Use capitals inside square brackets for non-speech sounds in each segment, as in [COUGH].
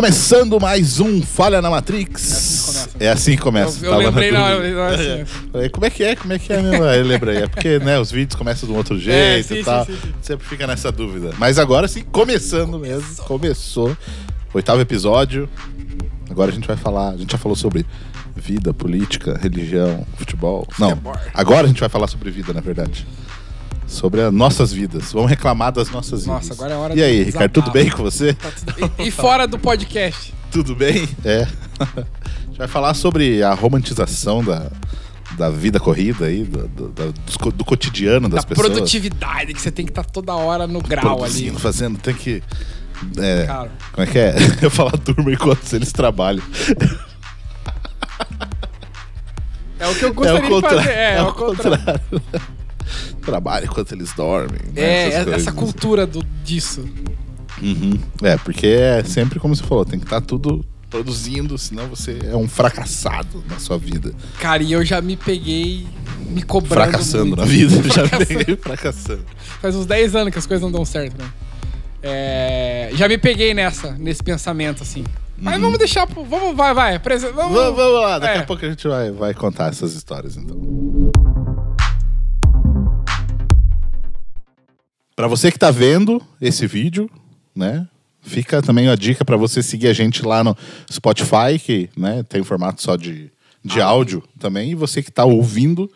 Começando mais um Falha na Matrix. É assim que começa. Eu, eu lembrei na hora. na hora, assim. Falei, Como é que é? Como é que é mesmo? Aí Eu lembrei. É porque né, os vídeos começam de um outro jeito sim, e tal. sim, sim. Sempre fica nessa dúvida. Mas agora sim, começando mesmo. Começou. Oitavo episódio. Agora a gente vai falar. A gente já falou sobre vida, política, religião, futebol. Não. Agora a gente vai falar sobre vida, na verdade. Sobre as nossas vidas. Vamos reclamar das nossas Nossa, vidas. agora é hora E aí, Ricardo, tudo bem com você? Tá tudo- E, e fora do podcast. Tudo bem? É. A gente vai falar sobre a romantização da, da vida corrida aí, do, do, do- do cotidiano das da pessoas. produtividade, que você tem que estar toda hora no grau ali. Fazendo, tem que. É, Cara. como é que é? [LAUGHS] Eu falo turma enquanto eles trabalham. É o que eu É gostaria o contrário. de fazer. É, é o contrário. contrário. Trabalho enquanto eles dormem. né, É, essas essa coisas. cultura do, disso. Uhum. É, porque é sempre como você falou, tem que estar tudo produzindo, senão você é um fracassado na sua vida. Cara, e eu já me peguei me cobrando. Fracassando muito. na vida. [LAUGHS] Já Fracassando. peguei fracassando. Faz uns 10 anos que as coisas não dão certo, né? É, já me peguei nessa, nesse pensamento, assim. Mas vamos deixar. Vamos, vai, vai. Vamos, Vamos, vamos lá, daqui É. a pouco a gente vai, vai contar essas histórias, então. Pra você que tá vendo esse vídeo, né? Fica também a dica pra você seguir a gente lá no Spotify, que né, tem formato só de, de áudio também. E você que tá ouvindo,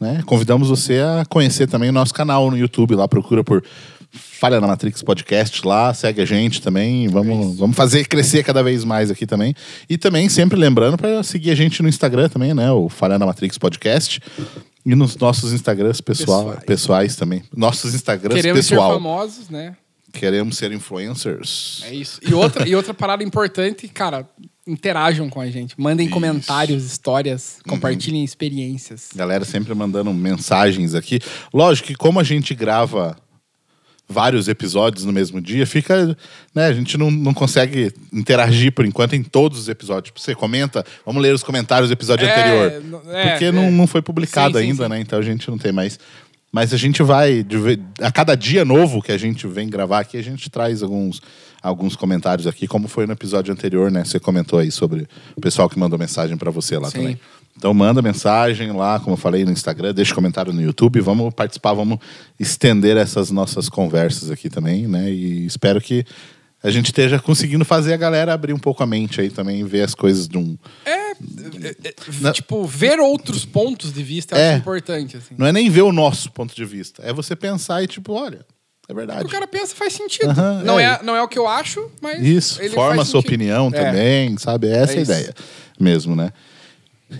né? Convidamos você a conhecer também o nosso canal no YouTube. Lá procura por Falha na Matrix Podcast lá, segue a gente também. Vamos, vamos fazer crescer cada vez mais aqui também. E também sempre lembrando para seguir a gente no Instagram também, né? O Falha na Matrix Podcast. E nos nossos Instagrams pessoal, pessoais. Pessoais. também. Nossos Instagrams Queremos ser pessoal. famosos, né? Queremos ser influencers. É isso. E outra, e outra parada importante, cara, interajam com a gente. Mandem Isso. comentários, histórias, compartilhem experiências. Galera sempre mandando mensagens aqui. Lógico que como a gente grava vários episódios no mesmo dia, fica, né, a gente não, não consegue interagir por enquanto em todos os episódios. Tipo, você comenta, vamos ler os comentários do episódio É, anterior. é, porque é. Não, não foi publicado Sim, sim, ainda, sim. né? Então a gente não tem mais. Mas a gente vai, a cada dia novo que a gente vem gravar aqui, a gente traz alguns, alguns comentários aqui, como foi no episódio anterior, né? Você comentou aí sobre o pessoal que mandou mensagem pra você lá Sim. também. Então manda mensagem lá, como eu falei, no Instagram, deixa comentário no YouTube, vamos participar, vamos estender essas nossas conversas aqui também, né? E espero que a gente esteja conseguindo fazer a galera abrir um pouco a mente aí também ver as coisas de um. É, Não. tipo, ver outros pontos de vista É. acho importante, assim. Não é nem ver o nosso ponto de vista, é você pensar e tipo, olha, é O verdade. que o cara pensa faz sentido. Aham, não, é. é. não é o que eu acho, mas. Isso, ele forma a sua sentido. opinião É. também, sabe? Essa é a É isso. ideia mesmo, né?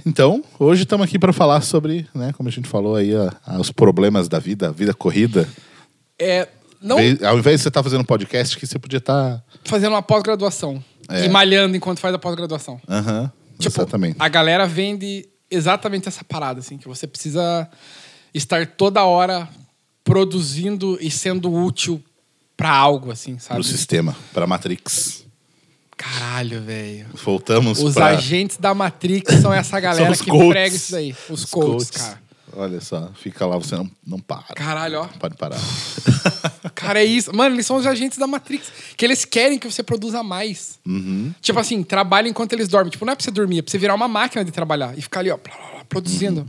Então, hoje estamos aqui para falar sobre, né, como a gente falou aí, a- a- os problemas da vida, a vida corrida. É, não Ve- Ao invés de você estar fazendo um podcast, que você podia estar. fazendo uma pós-graduação. É. E malhando enquanto faz a pós-graduação. Aham, Tipo, exatamente. a galera vende exatamente essa parada, assim, que você precisa estar toda hora produzindo e sendo útil pra algo, assim, sabe? Para o sistema, para a Matrix. Caralho, velho. Voltamos Os para agentes da Matrix são essa [LAUGHS] galera São os que coaches. prega isso daí. Os, coaches, cara. Olha só, fica lá, você não, não para. Caralho, ó. Não pode parar. [LAUGHS] Cara, é isso. Mano, eles são os agentes da Matrix. Que eles querem que você produza mais. Uhum. Tipo assim, trabalha enquanto eles dormem. Tipo, não é pra você dormir, é pra você virar uma máquina de trabalhar. E ficar ali, ó, produzindo. Uhum.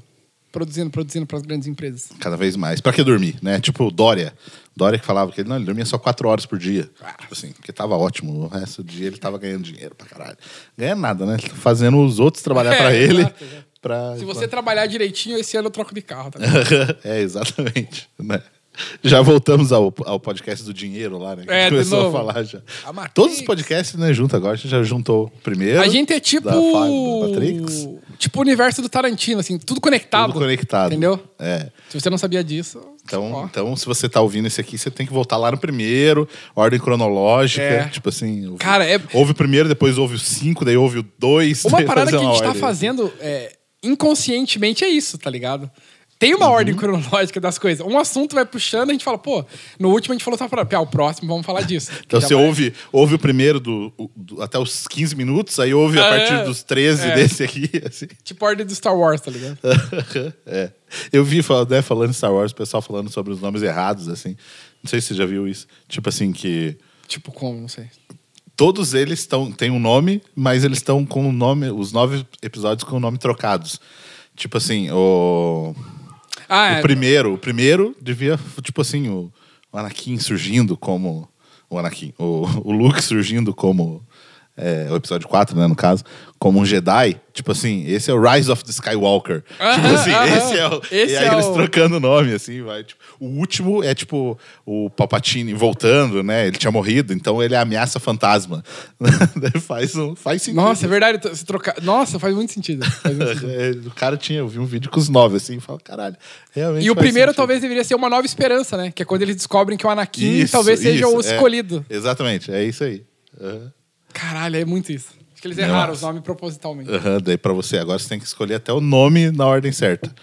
Produzindo, produzindo pras grandes empresas. Cada vez mais. Pra que dormir, né? Tipo, o Dória. Dória que falava que ele, não, ele dormia só quatro horas por dia. Ah. Tipo assim, porque tava ótimo. O resto do dia ele tava ganhando dinheiro pra caralho. Ganha nada, né? Fazendo os outros trabalhar É, pra ele. exato. Pra... Se você trabalhar direitinho, esse ano eu troco de carro, tá? [LAUGHS] é, exatamente. Né? Já voltamos ao, ao podcast do dinheiro lá, né? Que É, de começou a falar já. A. Todos os podcasts, né, junto agora. A gente já juntou primeiro. A gente é tipo. Da, fa- da Matrix. Tipo o universo do Tarantino, assim, tudo conectado. Tudo conectado. Entendeu? É. Se você não sabia disso. Então, ó. então, se você tá ouvindo esse aqui, você tem que voltar lá no primeiro, ordem cronológica. É. Tipo assim. Ouve, Cara, é- Ouve o primeiro, depois ouve o cinco, daí ouve o dois. Uma [LAUGHS] parada que a gente tá ordem. fazendo é, inconscientemente é isso, tá ligado? Tem Uhum. uma ordem cronológica das coisas. Um assunto vai puxando, a gente fala, pô, no último a gente falou só para, ah, o próximo vamos falar disso. [LAUGHS] Então você vai- ouve, ouve o primeiro do, do- até os 15 minutos, aí ouve a Ah, partir é. dos 13 É. desse aqui. [LAUGHS] Assim. Tipo a ordem do Star Wars, tá ligado? [LAUGHS] é. Eu vi né, falando em Star Wars, o pessoal falando sobre os nomes errados, assim. Não sei se você já viu isso. Tipo assim, que. tipo como, não sei. todos eles estão têm um nome, mas eles estão com o nome, os nove episódios com o nome trocados. Tipo assim, o Ah, o é. primeiro, o primeiro devia, tipo assim, o, o Anakin surgindo como. O Anakin. O, o Luke surgindo como. É, o episódio 4, né, no caso, como um Jedi. Tipo assim, esse é o Rise of the Skywalker. tipo Aham, assim, aham. esse é o. Esse e aí é eles o- trocando o nome, assim, vai. Tipo, o último é tipo o Palpatine voltando, né? Ele tinha morrido, então ele é a ameaça fantasma. [LAUGHS] Faz, um, faz sentido. Nossa, é verdade. Se trocar... Nossa, faz muito sentido. Faz muito [LAUGHS] sentido. É, o cara tinha, eu vi um vídeo com os nove, assim, e fala, caralho, realmente. E o primeiro sentido. talvez deveria ser uma nova esperança, né? Que é quando eles descobrem que o Anakin Isso, talvez seja isso, o é. escolhido. exatamente, é isso aí. Aham. Caralho, é muito isso. Acho que eles erraram os nomes propositalmente. Aham, daí pra você agora você tem que escolher até o nome na ordem certa.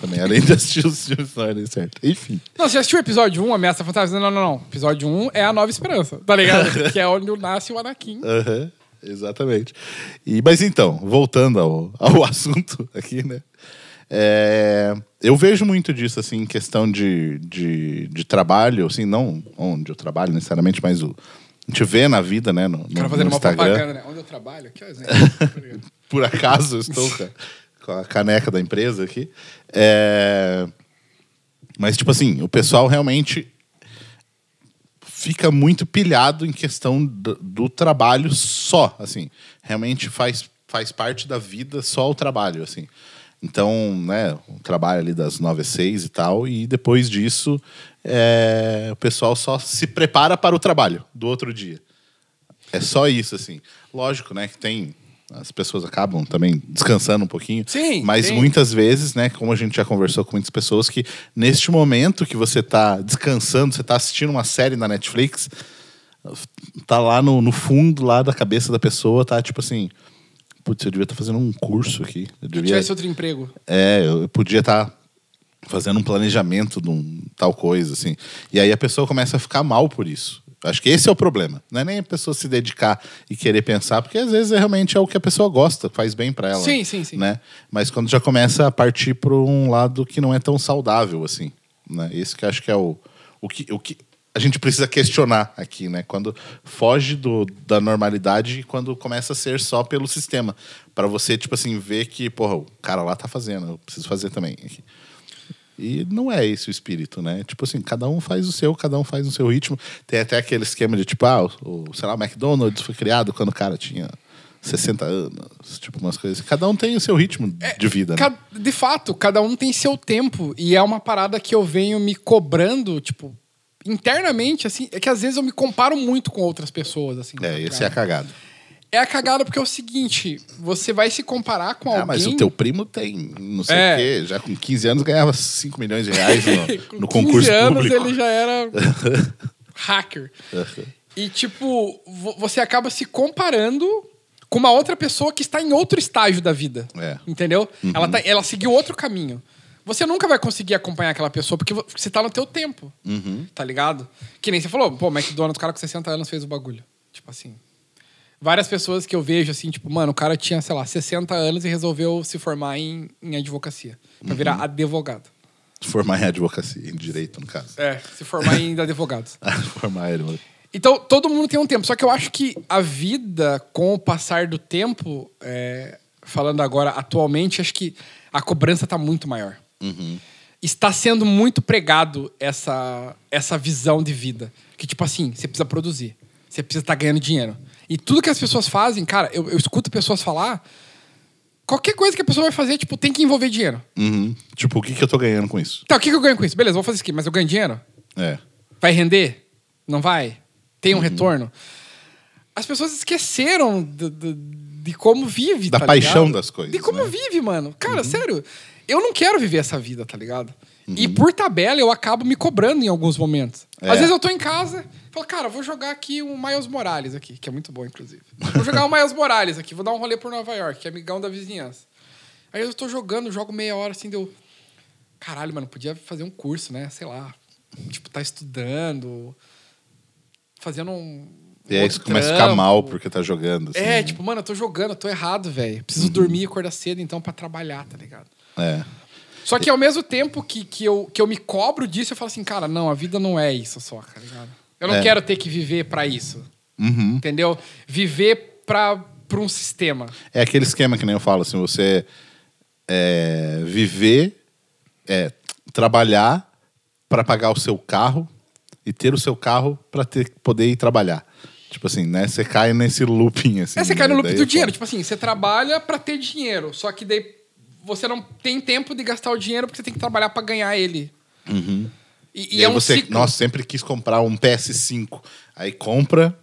Também, além de assistir os filmes na ordem certa. Enfim. Não, você já assistiu o episódio 1, Ameaça Fantasma? Não, não, não. Episódio 1 é a nova esperança, tá ligado? [LAUGHS] que é onde nasce o Anakin. Aham, exatamente. E, mas então, voltando ao, ao [LAUGHS] assunto aqui, né? É, eu vejo muito disso, assim, em questão de, de, de trabalho, assim, não onde eu trabalho necessariamente, mas o, a gente vê na vida, né? No, O cara no- fazendo no uma Instagram. propaganda, né? Onde eu trabalho? Aqui, ó. Tá [LAUGHS] por acaso eu estou com a, com a caneca da empresa aqui. É, Mas, tipo assim, o pessoal realmente fica muito pilhado em questão do, do trabalho só, assim. Realmente faz, faz parte da vida só o trabalho, assim. Então, né, o trabalho ali das 9 às 6 e tal, e depois disso é, o pessoal só se prepara para o trabalho do outro dia. É só isso, assim. Lógico, né, que tem. As pessoas acabam também descansando um pouquinho. Sim, Mas sim. muitas vezes, né, como a gente já conversou com muitas pessoas, que neste momento que você está descansando, você está assistindo uma série na Netflix, tá lá no, no fundo lá da cabeça da pessoa, tá tipo assim. Putz, eu devia estar fazendo um curso aqui. Eu Se devia, tivesse outro emprego. é, eu podia estar fazendo um planejamento de um tal coisa, assim. E aí a pessoa começa a ficar mal por isso. Acho que esse é o problema. Não é nem a pessoa se dedicar e querer pensar, porque às vezes é realmente é o que a pessoa gosta, faz bem para ela. Sim, sim, sim. Né? Mas quando já começa a partir para um lado que não é tão saudável, assim. Né? Esse que eu acho que é o, o, que, o que a gente precisa questionar aqui, né? Quando foge do, da normalidade e quando começa a ser só pelo sistema. para você, tipo assim, ver que, porra, o cara lá tá fazendo, eu preciso fazer também. E não é esse o espírito, né? Tipo assim, cada um faz o seu, cada um faz o seu ritmo. Tem até aquele esquema de tipo, ah, o, sei lá, o McDonald's foi criado quando o cara tinha 60 anos, tipo umas coisas. Cada um tem o seu ritmo de vida, né? De fato, cada um tem seu tempo. E é uma parada que eu venho me cobrando, tipo, internamente, assim. É que às vezes eu me comparo muito com outras pessoas, assim. É, esse é a cagada. É a cagada porque é o seguinte: você vai se comparar com alguém. Ah, mas o teu primo tem, não sei É. o quê, já com 15 anos ganhava 5 milhões de reais no, [LAUGHS] no 15 concurso anos público. ele já era [LAUGHS] hacker. E, tipo, vo- você acaba se comparando com uma outra pessoa que está em outro estágio da vida. É. Entendeu? Ela, tá, ela seguiu outro caminho. Você nunca vai conseguir acompanhar aquela pessoa porque vo- você tá no teu tempo. Tá ligado? Que nem você falou, pô, McDonald's, o cara com 60 anos fez o bagulho. Tipo assim. Várias pessoas que eu vejo, assim, tipo, mano, o cara tinha, sei lá, 60 anos e resolveu se formar em, em advocacia. Pra virar advogado. Formar em advocacia, em direito, no caso. É, se formar em [LAUGHS] advogados. Formar em Então, todo mundo tem um tempo. Só que eu acho que a vida, com o passar do tempo, é, falando agora atualmente, acho que a cobrança está muito maior. Está sendo muito pregado essa, essa visão de vida. Que, tipo assim, você precisa produzir. Você precisa estar ganhando dinheiro. E tudo que as pessoas fazem, cara, eu, eu escuto pessoas falar. Qualquer coisa que a pessoa vai fazer, tipo, tem que envolver dinheiro. Uhum. Tipo, o que, que eu tô ganhando com isso? Tá, o que, que eu ganho com isso? Beleza, vou fazer isso aqui, mas eu ganho dinheiro? É. Vai render? Não vai? Tem Uhum. um retorno? As pessoas esqueceram de, de- de como vive, Da tá paixão ligado? das coisas, De como né? Uhum. vive, mano. Cara, sério, eu não quero viver essa vida, tá ligado? E Uhum. por tabela eu acabo me cobrando em alguns momentos. É. Às vezes eu tô em casa, falo, cara, vou jogar aqui um Miles Morales aqui, que é muito bom, inclusive. Vou jogar um Miles Morales aqui, vou dar um rolê por Nova York, que é amigão da vizinhança. Aí eu tô jogando, jogo meia hora assim, deu. Caralho, mano, podia fazer um curso, né? Sei lá. Tipo, tá estudando, fazendo um. E aí você começa a ficar mal porque tá jogando. assim. É, tipo, mano, eu tô jogando, eu tô errado, velho. Preciso Uhum. dormir e acordar cedo, então, pra trabalhar, tá ligado? É. Só que ao mesmo tempo que, que, eu, que eu me cobro disso, eu falo assim, cara, não, a vida não é isso só, tá ligado? Eu não É. quero ter que viver pra isso. Entendeu? Viver pra, pra um sistema. É aquele esquema que nem eu falo, assim, você é, viver, é, trabalhar para pagar o seu carro e ter o seu carro para poder ir trabalhar. Tipo assim, né? Você cai nesse looping, assim. É, você cai no né? loop Daí do dinheiro. Tipo assim, você trabalha pra ter dinheiro. Só que daí você não tem tempo de gastar o dinheiro porque você tem que trabalhar pra ganhar ele. E, e Uhum. E, é um você, ciclo. nossa, sempre quis comprar um PS5. Aí compra.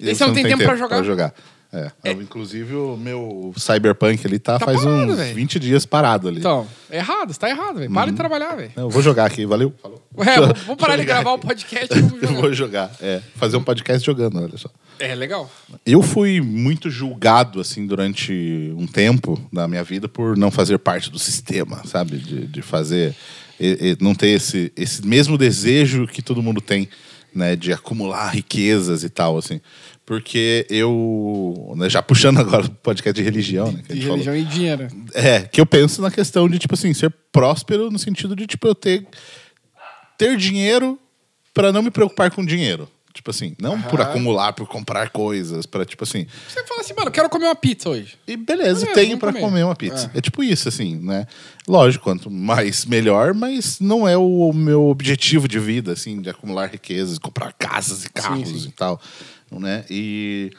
E Aí você não tem tempo pra jogar. É. Eu, inclusive, o meu Cyberpunk ali tá, Tá faz parado, uns velho. 20 dias parado ali. Então, é errado, você tá errado, velho. Para de trabalhar, velho. Eu vou jogar aqui, valeu? Falou. Ué, vamos- vamos parar [LAUGHS] de gravar o aqui. podcast e vamos [LAUGHS] Eu jogar. vou jogar. É, fazer um podcast jogando, olha só. É legal. Eu fui muito julgado, assim, durante um tempo da minha vida por não fazer parte do sistema, sabe? De, de fazer. e- e não ter esse, esse mesmo desejo que todo mundo tem, né? De acumular riquezas e tal, assim. Porque eu. né, já puxando agora o podcast de religião, né? De gente falou. religião e dinheiro. É, que eu penso na questão de, tipo assim, ser próspero no sentido de, tipo, eu ter, ter dinheiro para não me preocupar com dinheiro. Tipo assim, não por acumular, por comprar coisas, para tipo assim. Você fala assim, mano, eu quero comer uma pizza hoje. E beleza, Beleza, tenho vamos para comer. comer uma pizza. É. É. tipo isso, assim, né? Lógico, quanto mais melhor, mas não é o meu objetivo de vida, assim, de acumular riquezas, comprar casas e carros sim. e tal, né? E,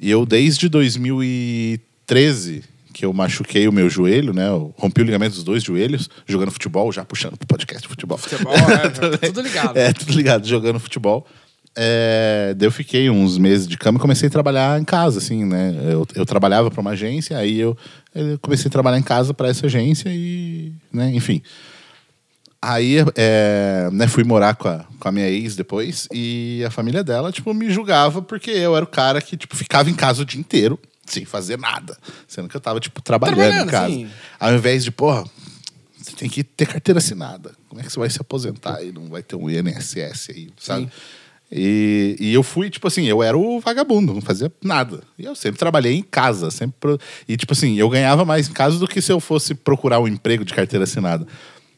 e eu desde 2013 que eu machuquei o meu joelho, né? Eu rompi o ligamento dos dois joelhos, jogando futebol, já puxando pro podcast de futebol. Futebol, é, [LAUGHS] tudo ligado. É, tudo ligado, jogando futebol. É, daí eu fiquei uns meses de cama e comecei a trabalhar em casa, assim, né? Eu, eu trabalhava para uma agência, aí eu, eu comecei a trabalhar em casa para essa agência e, né, enfim. Aí, é, né, fui morar com a, com a minha ex depois e a família dela, tipo, me julgava porque eu era o cara que, tipo, ficava em casa o dia inteiro sem fazer nada. Sendo que eu tava, tipo, trabalhando, Trabalhando, em casa. sim. Ao invés de, porra, você tem que ter carteira assinada. Como é que você vai se aposentar e não vai ter um INSS aí, sabe? Sim. E, e eu fui, tipo assim, eu era o vagabundo, não fazia nada. E eu sempre trabalhei em casa, sempre. pro- E, tipo assim, eu ganhava mais em casa do que se eu fosse procurar um emprego de carteira assinada.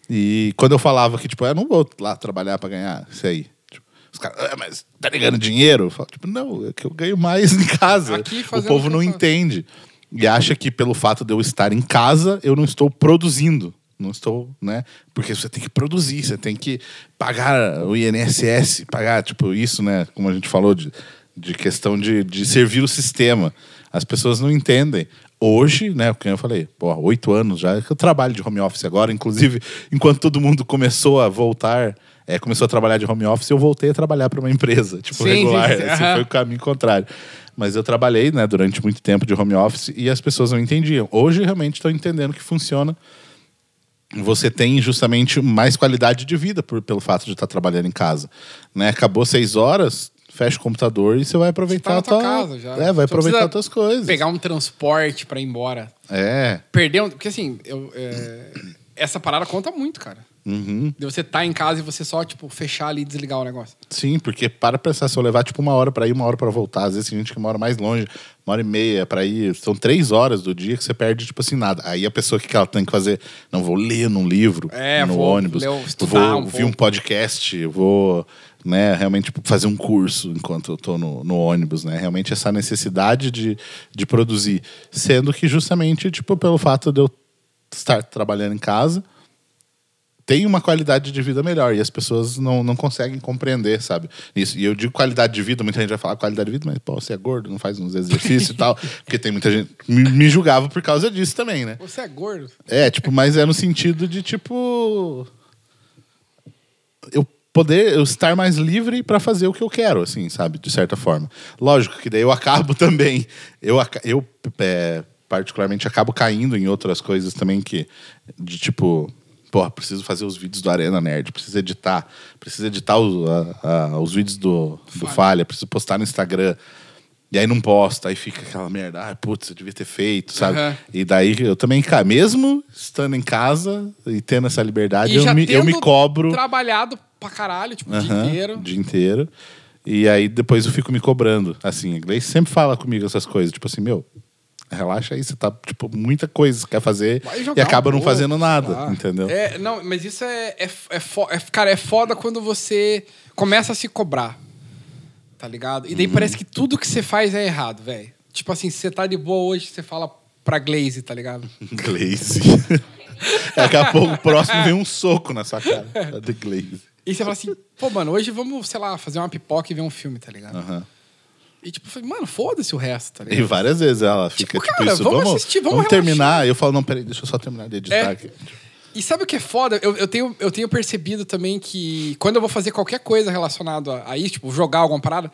E quando eu falava que, tipo, eu não vou lá trabalhar pra ganhar isso aí. Tipo, os caras, ah, mas tá ligando dinheiro? Eu falo, tipo, não, é que eu ganho mais em casa. Aqui, o povo não entende. E acha que pelo fato de eu estar em casa, eu não estou produzindo. Não estou, né? Porque você tem que produzir, você tem que pagar o INSS, pagar, tipo, isso, né? Como a gente falou, de, de questão de, de servir o sistema. As pessoas não entendem. Hoje, né, como eu falei, pô, oito anos já que eu trabalho de home office agora. Inclusive, enquanto todo mundo começou a voltar, é, começou a trabalhar de home office, eu voltei a trabalhar para uma empresa, [LAUGHS] tipo, Sim, regular. sim, sim. Esse foi o caminho contrário. Mas eu trabalhei, né, durante muito tempo de home office e as pessoas não entendiam. Hoje, realmente, estou entendendo que funciona. Você tem justamente mais qualidade de vida por, pelo fato de estar trabalhando em casa. Né? Acabou seis horas, fecha o computador e você vai aproveitar Tá na tua casa já. É, vai Só aproveitar precisa as tuas coisas. Pegar um transporte pra ir embora. É. Perder um. Porque assim, eu, é, essa parada conta muito, cara. Uhum. De você tá em casa e você só, tipo, fechar ali e desligar o negócio. Sim, porque para pensar, se eu levar tipo uma hora para ir, uma hora para voltar, às vezes tem gente que mora mais longe, uma hora e meia para ir, são três horas do dia que você perde, tipo assim, nada. Aí a pessoa, que ela tem que fazer? Não, vou ler num livro, É, no vou ônibus, ler- vou um ouvir um pouco. podcast, vou né, realmente tipo, fazer um curso enquanto eu tô no, no ônibus, né? Realmente essa necessidade de, de produzir. Sendo que justamente, tipo, pelo fato de eu estar trabalhando em casa, tem uma qualidade de vida melhor e as pessoas não, não conseguem compreender, sabe? Isso. E eu digo qualidade de vida, muita gente vai falar qualidade de vida, mas pô, você é gordo, não faz uns exercícios e tal. [LAUGHS] Porque tem muita gente. Me, me julgava por causa disso também, né? Você é gordo. É, tipo, mas é no sentido de, tipo. Eu poder eu estar mais livre para fazer o que eu quero, assim, sabe? De certa forma. Lógico que daí eu acabo [LAUGHS] também. Eu, eu é, particularmente, acabo caindo em outras coisas também que. De tipo. Porra, preciso fazer os vídeos do Arena Nerd, preciso editar, preciso editar os, a- a- os vídeos do, do Falha. Falha, preciso postar no Instagram. E aí não posta, aí fica aquela merda, ah, putz, eu devia ter feito, sabe? Aham. E daí eu também, mesmo estando em casa e tendo essa liberdade, eu me, eu me cobro Trabalhado pra caralho, tipo, o dia inteiro. o dia inteiro. E aí depois eu fico me cobrando. Assim, a Gleice sempre fala comigo essas coisas, tipo assim, meu, relaxa aí, você tá, tipo, muita coisa que você quer fazer e acaba um não pouco, fazendo nada, lá. entendeu? É, não, mas isso é, é, é, fo- é- Cara, é foda quando você começa a se cobrar. tá ligado? E daí parece que tudo que você faz é errado, velho. Tipo assim, se você tá de boa hoje, você fala pra Glaze, tá ligado? [LAUGHS] Glaze. [LAUGHS] Daqui a pouco o próximo vem um soco na sua cara. Tá de Glaze. E você fala assim, pô, mano, hoje vamos, sei lá, fazer uma pipoca e ver um filme, tá ligado? Aham. E tipo, eu falei, mano, foda-se o resto, tá E ligado? várias vezes ela fica Tipo, tipo, cara, isso. vamos Vamos, assistir, vamos vamos terminar. Eu falo, não, peraí, deixa eu só terminar de editar É. aqui. E sabe o que é foda? Eu, eu, tenho, eu tenho percebido também que quando eu vou fazer qualquer coisa relacionada a, a isso, tipo, jogar alguma parada,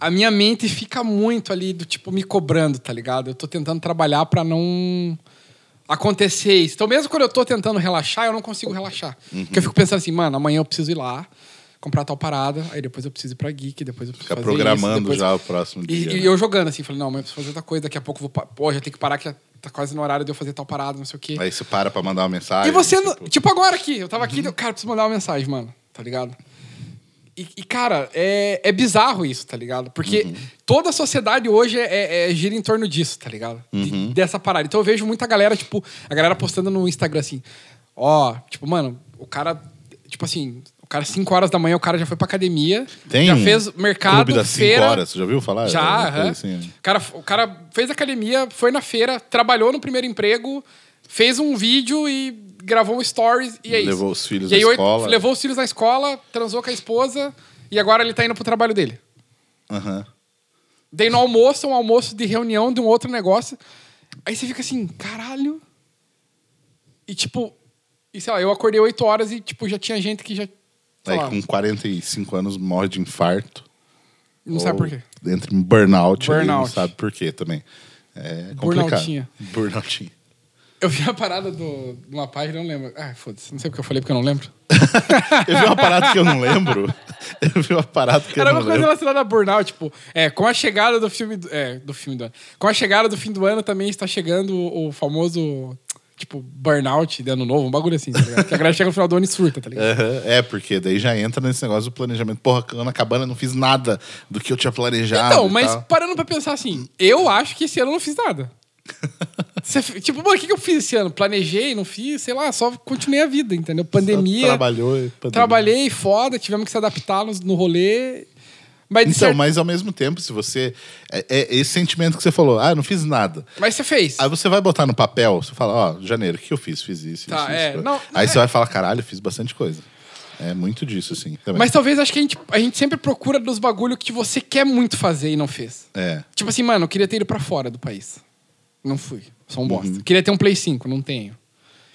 a minha mente fica muito ali do tipo me cobrando, tá ligado? Eu tô tentando trabalhar pra não acontecer isso. Então, mesmo quando eu tô tentando relaxar, eu não consigo relaxar. Uhum. Porque eu fico pensando assim, mano, amanhã eu preciso ir lá, comprar tal parada, aí depois eu preciso ir pra Geek, depois eu preciso Fica fazer programando isso, depois... já o próximo E, dia. e né? eu jogando assim, falei, não, mas eu preciso fazer outra coisa, daqui a pouco eu vou. Pô, já tem que parar que já tá quase no horário de eu fazer tal parada, não sei o quê. Aí você para pra mandar uma mensagem. E você, tipo, tipo agora aqui, eu tava aqui, Uhum. cara, preciso mandar uma mensagem, mano, tá ligado? E, e, cara, é, é bizarro isso, tá ligado? Porque Uhum. toda a sociedade hoje é, é- gira em torno disso, tá ligado? De- Uhum. dessa parada. Então eu vejo muita galera, tipo, a galera postando no Instagram assim, ó, tipo, mano, o cara, tipo assim, cara, 5 horas da manhã, o cara já foi pra academia, Tem já fez mercado, Clube das 5 feira. horas, você já ouviu falar? Já, É coisa aham. assim, né? o, cara, o cara fez academia, foi na feira, trabalhou no primeiro emprego, fez um vídeo e gravou um stories e é isso. Levou os filhos e aí, na escola. Levou os filhos na escola, transou com a esposa e agora ele tá indo pro trabalho dele. Aham. Daí no almoço, um almoço de reunião de um outro negócio. Aí você fica assim, caralho. E tipo, e sei lá, eu acordei 8 horas e tipo, já tinha gente que já. Sei Aí lá, com 45 anos morre de infarto. não sabe por quê. Entra em burnout, ali, não Burnout. sabe por quê também. É complicado. Burnoutinha. Burnoutinha. Eu vi a parada do, de uma página, não lembro. Ah, foda-se, não sei porque eu falei, porque eu não lembro. [LAUGHS] Eu vi uma parada que eu não lembro. Eu vi uma parada que eu Era não uma coisa lembro. relacionada a burnout, tipo, é, com a chegada do filme do, é, do filme do ano. Com a chegada do fim do ano também está chegando o famoso, tipo, burnout de ano novo, um bagulho assim, tá ligado? Que a galera chega no final do ano e surta, tá ligado? Aham, É, porque daí já entra nesse negócio do planejamento. Porra, ano acabando, eu não fiz nada do que eu tinha planejado. Então, mas tal. parando pra pensar assim, eu acho que esse ano eu não fiz nada. [LAUGHS] Você tipo, mano, o que, que eu fiz esse ano? Planejei, não fiz, sei lá, só continuei a vida, entendeu? Pandemia. Trabalhou e pandemia. Trabalhei foda, tivemos que se adaptar no, no rolê. Mas, Então, certo- mas ao mesmo tempo, se você. É, é esse sentimento que você falou, ah, eu não fiz nada. mas você fez. Aí você vai botar no papel, você fala, ó, janeiro, o que eu fiz? Fiz isso, Tá, isso, é, isso. não, Aí é. você vai falar, caralho, fiz bastante coisa. É muito disso, assim. Também. Mas talvez acho que a gente, a gente sempre procura dos bagulho que você quer muito fazer e não fez. É. Tipo assim, mano, eu queria ter ido pra fora do país. Não fui. Sou um bosta. Uhum. Queria ter um Play 5, não tenho.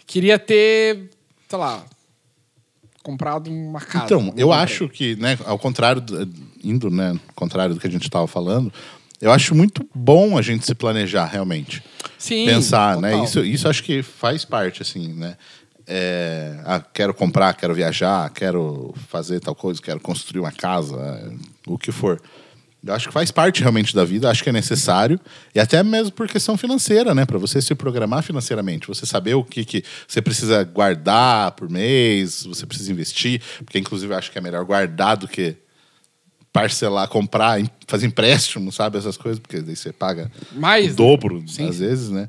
Queria ter, sei lá, comprado uma casa. Então, Não eu comprei. acho que, né, ao contrário, do- indo, né, ao contrário do que a gente estava falando, eu acho muito bom a gente se planejar realmente. Sim, Pensar, né? total. Isso, isso acho que faz parte, assim, né? É, ah, quero comprar, quero viajar, quero fazer tal coisa, quero construir uma casa, o que for. Eu acho que faz parte realmente da vida, acho que é necessário, e até mesmo por questão financeira, né? Para você se programar financeiramente, você saber o que, que você precisa guardar por mês, você precisa investir, porque inclusive eu acho que é melhor guardar do que parcelar, comprar, fazer empréstimo, sabe? Essas coisas, porque daí você paga Mais, o dobro, Sim. às vezes, né?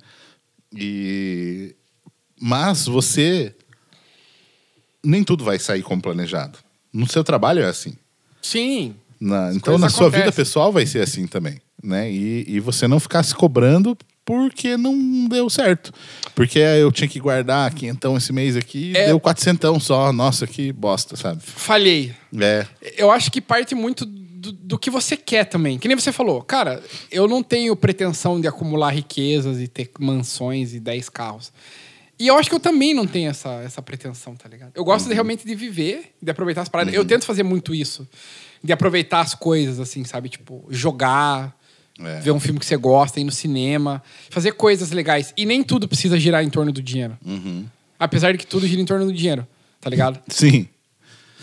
E... Mas você... Nem tudo vai sair como planejado. No seu trabalho é assim. Sim. Na- então, na sua vida pessoal vai ser assim também, né? E, e você não ficar se cobrando porque não deu certo. Porque eu tinha que guardar quinhentão esse mês aqui, É. deu quatrocentão só. Nossa, que bosta, sabe? Falhei. É, Eu acho que parte muito do, do que você quer também. Que nem você falou, cara, eu não tenho pretensão de acumular riquezas e ter mansões e 10 carros. E eu acho que eu também não tenho essa, essa pretensão, tá ligado? Eu gosto de, realmente de viver, de aproveitar as paradas. Eu tento fazer muito isso. De aproveitar as coisas, assim, sabe? Tipo, jogar, É. ver um filme que você gosta, ir no cinema, fazer coisas legais. E nem tudo precisa girar em torno do dinheiro. Apesar de que tudo gira em torno do dinheiro, tá ligado? [LAUGHS] sim.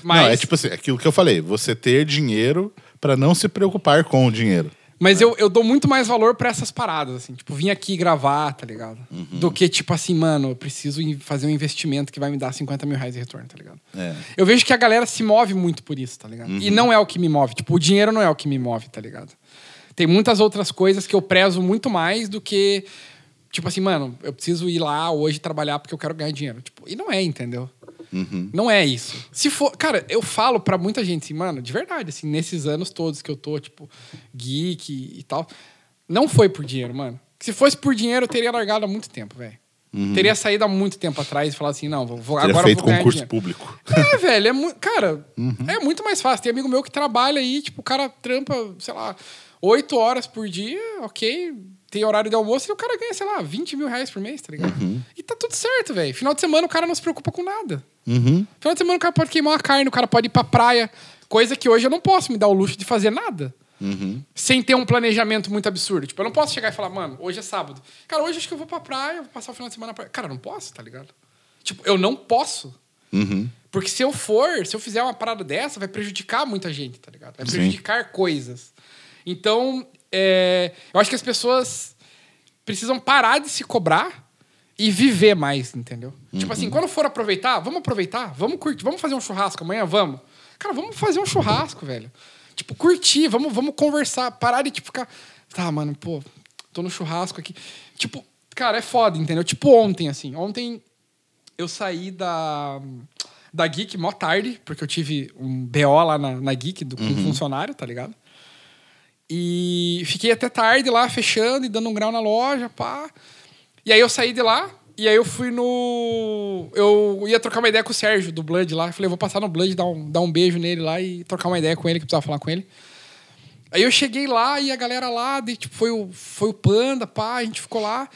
Mas, Não, é tipo assim, aquilo que eu falei, você ter dinheiro para não se preocupar com o dinheiro. Mas eu, eu dou muito mais valor pra essas paradas, assim. Tipo, vim aqui gravar, tá ligado? Uhum. Do que, tipo assim, mano, eu preciso fazer um investimento que vai me dar 50 mil reais de retorno, tá ligado? É. Eu vejo que a galera se move muito por isso, tá ligado? Uhum. E não é o que me move. Tipo, o dinheiro não é o que me move, tá ligado? Tem muitas outras coisas que eu prezo muito mais do que... Tipo assim, mano, eu preciso ir lá hoje trabalhar porque eu quero ganhar dinheiro. Tipo, e não é, entendeu? Não é isso. Se for, cara, eu falo pra muita gente assim, mano, de verdade, assim, nesses anos todos que eu tô, tipo, geek e tal, não foi por dinheiro, mano. Se fosse por dinheiro, eu teria largado há muito tempo, velho. Teria saído há muito tempo atrás e falado assim, não, vou, Teria agora feito vou ganhar concurso dinheiro. público. É, velho, é muito. Cara, é muito mais fácil. Tem amigo meu que trabalha aí, tipo, o cara trampa, sei lá, oito horas por dia, ok. Tem horário de almoço e o cara ganha, sei lá, 20 mil reais por mês, tá ligado? E tá tudo certo, velho. Final de semana o cara não se preocupa com nada. Uhum. Final de semana o cara pode queimar uma carne, o cara pode ir pra praia. Coisa que hoje eu não posso me dar o luxo de fazer nada. Sem ter um planejamento muito absurdo. Tipo, eu não posso chegar e falar, mano, hoje é sábado. Cara, hoje acho que eu vou pra praia, vou passar o final de semana na praia. Cara, eu não posso, tá ligado? Tipo, eu não posso. Uhum. Porque se eu for, se eu fizer uma parada dessa, vai prejudicar muita gente, tá ligado? Vai Sim. prejudicar coisas. Então, é, eu acho que as pessoas precisam parar de se cobrar e viver mais, entendeu? Tipo assim, quando for aproveitar, vamos aproveitar, vamos curtir, vamos fazer um churrasco amanhã, vamos. Cara, vamos fazer um churrasco, velho. Tipo, curtir, vamos, vamos conversar, parar de tipo ficar, tá, mano, pô, tô no churrasco aqui. Tipo, cara, é foda, entendeu? Tipo ontem assim, ontem eu saí da, da Geek mó tarde, porque eu tive um BO lá na, na Geek do, com um funcionário, tá ligado? E fiquei até tarde lá, fechando e dando um grau na loja, pá. E aí eu saí de lá, e aí eu fui no. Eu ia trocar uma ideia com o Sérgio, do Blood lá. Falei, vou passar no Blood, dar um, dar um beijo nele lá e trocar uma ideia com ele, que precisava falar com ele. Aí eu cheguei lá e a galera lá, daí, tipo, foi o, foi o Panda, pá, a gente ficou lá.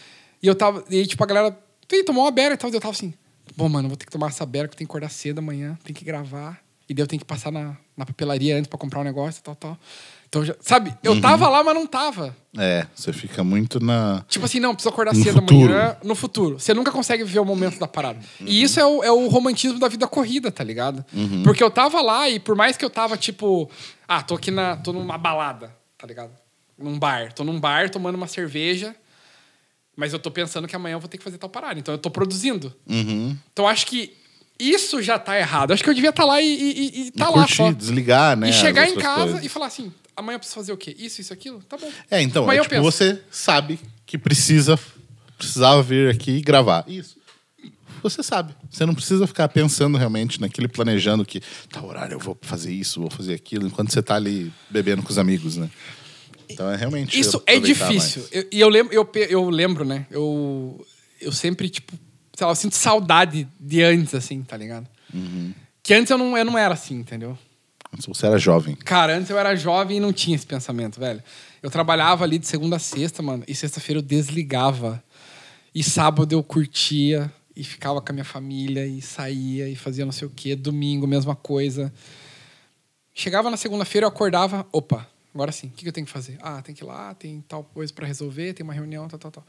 E eu tava. E tipo, a galera. Tem, tomou uma beira e tal. daí Eu tava assim, bom, mano, vou ter que tomar essa beira, que eu tenho que acordar cedo amanhã, tem que gravar. E daí eu tenho que passar na, na papelaria antes pra comprar um negócio e tal, tal. Então, já, sabe, eu tava lá, mas não tava. É, você fica muito na. Tipo assim, não, precisa acordar No cedo futuro. amanhã, no futuro. Você nunca consegue viver o momento da parada. E isso é o, é o romantismo da vida corrida, tá ligado? Porque eu tava lá e por mais que eu tava, tipo, ah, tô aqui na. tô numa balada, tá ligado? Num bar. Tô num bar tomando uma cerveja, mas eu tô pensando que amanhã eu vou ter que fazer tal parada. Então eu tô produzindo. Uhum. Então acho que isso já tá errado. Acho que eu devia estar lá e, e, e- tá E lá curtir, só. desligar, né? e chegar em casa coisas. e falar assim: amanhã eu preciso fazer o quê? Isso, isso, aquilo? Tá bom. É, então, Amanhã é, tipo, penso. você sabe que precisa precisava vir aqui e gravar. Isso. Você sabe. Você não precisa ficar pensando realmente naquele planejando que tá horário, eu vou fazer isso, vou fazer aquilo, enquanto você tá ali bebendo com os amigos, né? Então é realmente. Isso é difícil. Eu- E eu, lembro, eu, eu lembro, né? Eu, eu sempre, tipo, sei lá, eu sinto saudade de antes, assim, tá ligado? Uhum. Que antes eu não, eu não era assim, entendeu? Se você era jovem. Cara, antes eu era jovem e não tinha esse pensamento, velho. Eu trabalhava ali de segunda a sexta, mano, e sexta-feira eu desligava. E sábado eu curtia e ficava com a minha família e saía e fazia não sei o quê. Domingo, mesma coisa. Chegava na segunda-feira, eu acordava, opa, agora sim, o que eu tenho que fazer? Ah, tem que ir lá, tem tal coisa pra resolver, tem uma reunião, tal, tal, tal.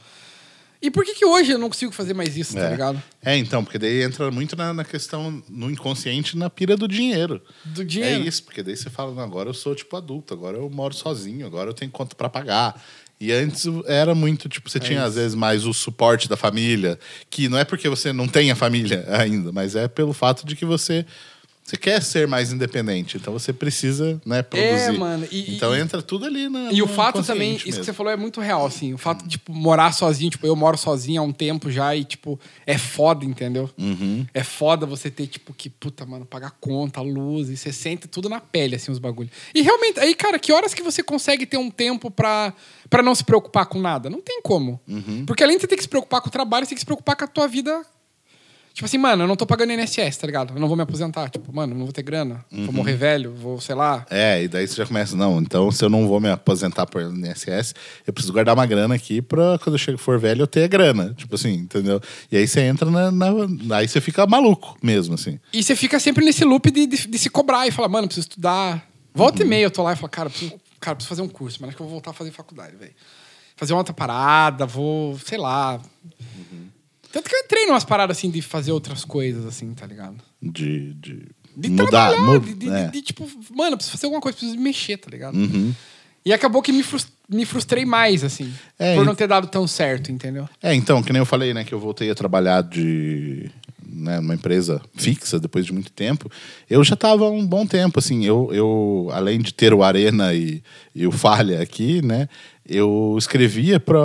E por que que hoje eu não consigo fazer mais isso, tá é. ligado? É, então, porque daí entra muito na, na questão, no inconsciente, na pira do dinheiro. Do dinheiro. É isso, porque daí você fala, não, agora eu sou, tipo, adulto, agora eu moro sozinho, agora eu tenho conta pra pagar. E antes era muito, tipo, você É tinha, às vezes, mais o suporte da família, que não é porque você não tem a família [LAUGHS] ainda, mas é pelo fato de que você... Você quer ser mais independente, então você precisa, né, produzir. mano, e- então e- entra tudo ali na E o fato também, inconsciente isso que mesmo. você falou é muito real, assim. O fato de, tipo, morar sozinho, tipo, eu moro sozinho há um tempo já e, tipo, é foda, entendeu? Uhum. É foda você ter, tipo, que, puta, mano, pagar conta, luz, e você sente tudo na pele, assim, os bagulhos. E realmente, aí, cara, que horas que você consegue ter um tempo pra, pra não se preocupar com nada? Não tem como. Uhum. Porque além de você ter que se preocupar com o trabalho, você tem que se preocupar com a tua vida. Tipo assim, mano, eu não tô pagando INSS, tá ligado? Eu não vou me aposentar. Tipo, mano, eu não vou ter grana. Uhum. Vou morrer velho, vou, sei lá. É, e daí você já começa, não, então se eu não vou me aposentar por INSS, eu preciso guardar uma grana aqui pra quando eu chego, for velho eu ter a grana. Tipo assim, entendeu? E aí você entra na, na- Aí você fica maluco mesmo, assim. E você fica sempre nesse loop de, de, de se cobrar e falar, mano, preciso estudar. Volta e meia eu tô lá e falo, cara, preciso, cara, preciso fazer um curso, mas acho que eu vou voltar a fazer faculdade, velho. Fazer uma outra parada, vou, sei lá. Tanto que eu entrei numas paradas assim de fazer outras coisas, assim, tá ligado? De, de, De mudar. trabalhar, muda, de, de- é. de- tipo, mano, preciso fazer alguma coisa, preciso me mexer, tá ligado? Uhum. E acabou que me, frus- me frustrei mais, assim, É, por não ter dado tão certo, entendeu? É, então, que nem eu falei, né, que eu voltei a trabalhar de né, numa empresa fixa depois de muito tempo. Eu já estava um bom tempo, assim, eu, eu além de ter o Arena e, e o Falha aqui, né, eu escrevia para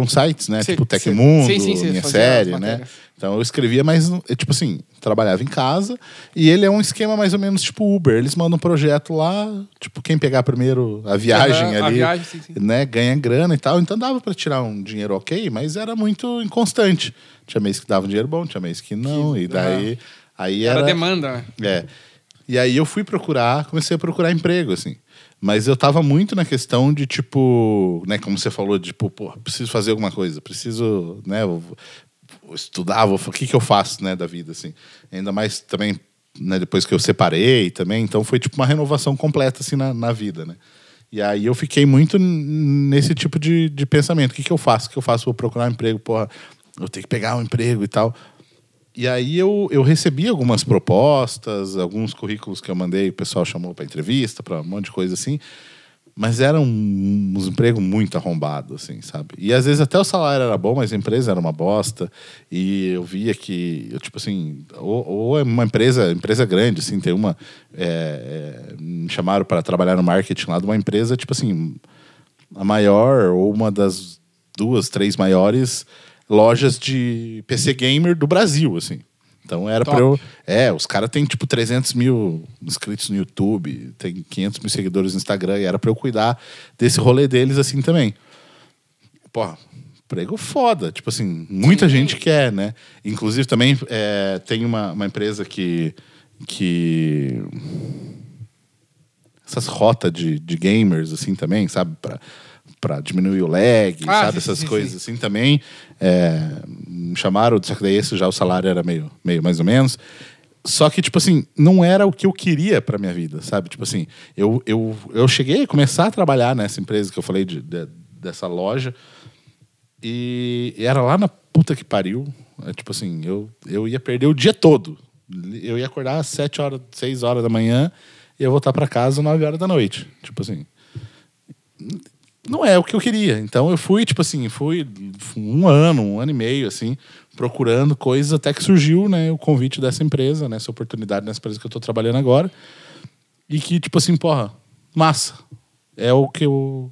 um sites, né? Sim, tipo. Tecmundo, Sim, sim, sim, minha série, né? Então eu escrevia, mas é, tipo assim, trabalhava em casa e ele é um esquema mais ou menos tipo Uber. Eles mandam um projeto lá, tipo, quem pegar primeiro a viagem a ali, viagem, sim, sim. né, ganha grana e tal. Então dava para tirar um dinheiro ok, mas era muito inconstante. Tinha mês que dava um dinheiro bom, tinha mês que não, Que- e daí aí Era, era demanda, né? é. E aí eu fui procurar, comecei a procurar emprego, assim. Mas eu tava muito na questão de, tipo, né, como você falou, de, tipo, pô, preciso fazer alguma coisa, preciso, né, vou, vou estudar, o que que eu faço, né, da vida, assim. Ainda mais também, né, depois que eu separei também, então foi, tipo, uma renovação completa, assim, na, na vida, né. E aí eu fiquei muito nesse tipo de, de pensamento. O que que eu faço? O que eu faço? Vou procurar um emprego, porra, eu tenho que pegar um emprego e tal. E aí eu, eu recebi algumas propostas, alguns currículos que eu mandei, o pessoal chamou para entrevista, para um monte de coisa assim. Mas era um, uns empregos muito arrombados, assim, sabe? E às vezes até o salário era bom, mas a empresa era uma bosta. E eu via que, eu, tipo assim, ou, ou é uma empresa, empresa grande, assim, tem uma. é, é, me chamaram para trabalhar no marketing lá de uma empresa, tipo assim, a maior ou uma das duas, três maiores lojas de PC gamer do Brasil, assim. Então era Top. pra eu. É, os caras têm tipo 300 mil inscritos no YouTube, tem 500 mil seguidores no Instagram, e era pra eu cuidar desse rolê deles assim também. Porra, emprego foda. Tipo assim, muita gente quer, né? Inclusive também é, tem uma, uma empresa que. que essas rotas de, de gamers, assim, também, sabe? Pra, pra diminuir o lag, Ah, sabe? sim, Essas sim, coisas sim. assim também. É, me chamaram, só que daí esse já o salário era meio, meio mais ou menos. Só que, tipo assim, não era o que eu queria pra minha vida, sabe? Tipo assim, eu, eu, eu cheguei a começar a trabalhar nessa empresa que eu falei de, de- dessa loja. E era lá na puta que pariu. É, tipo assim, eu, eu ia perder o dia todo. Eu ia acordar às 7 horas, 6 horas da manhã e ia voltar pra casa às 9 horas da noite. Tipo assim. Não é o que eu queria. Então eu fui, tipo assim, fui um ano, um ano e meio, assim, procurando coisas até que surgiu, né, o convite dessa empresa, né, essa oportunidade nessa empresa que eu tô trabalhando agora. E que, tipo assim, porra, massa. É o que eu.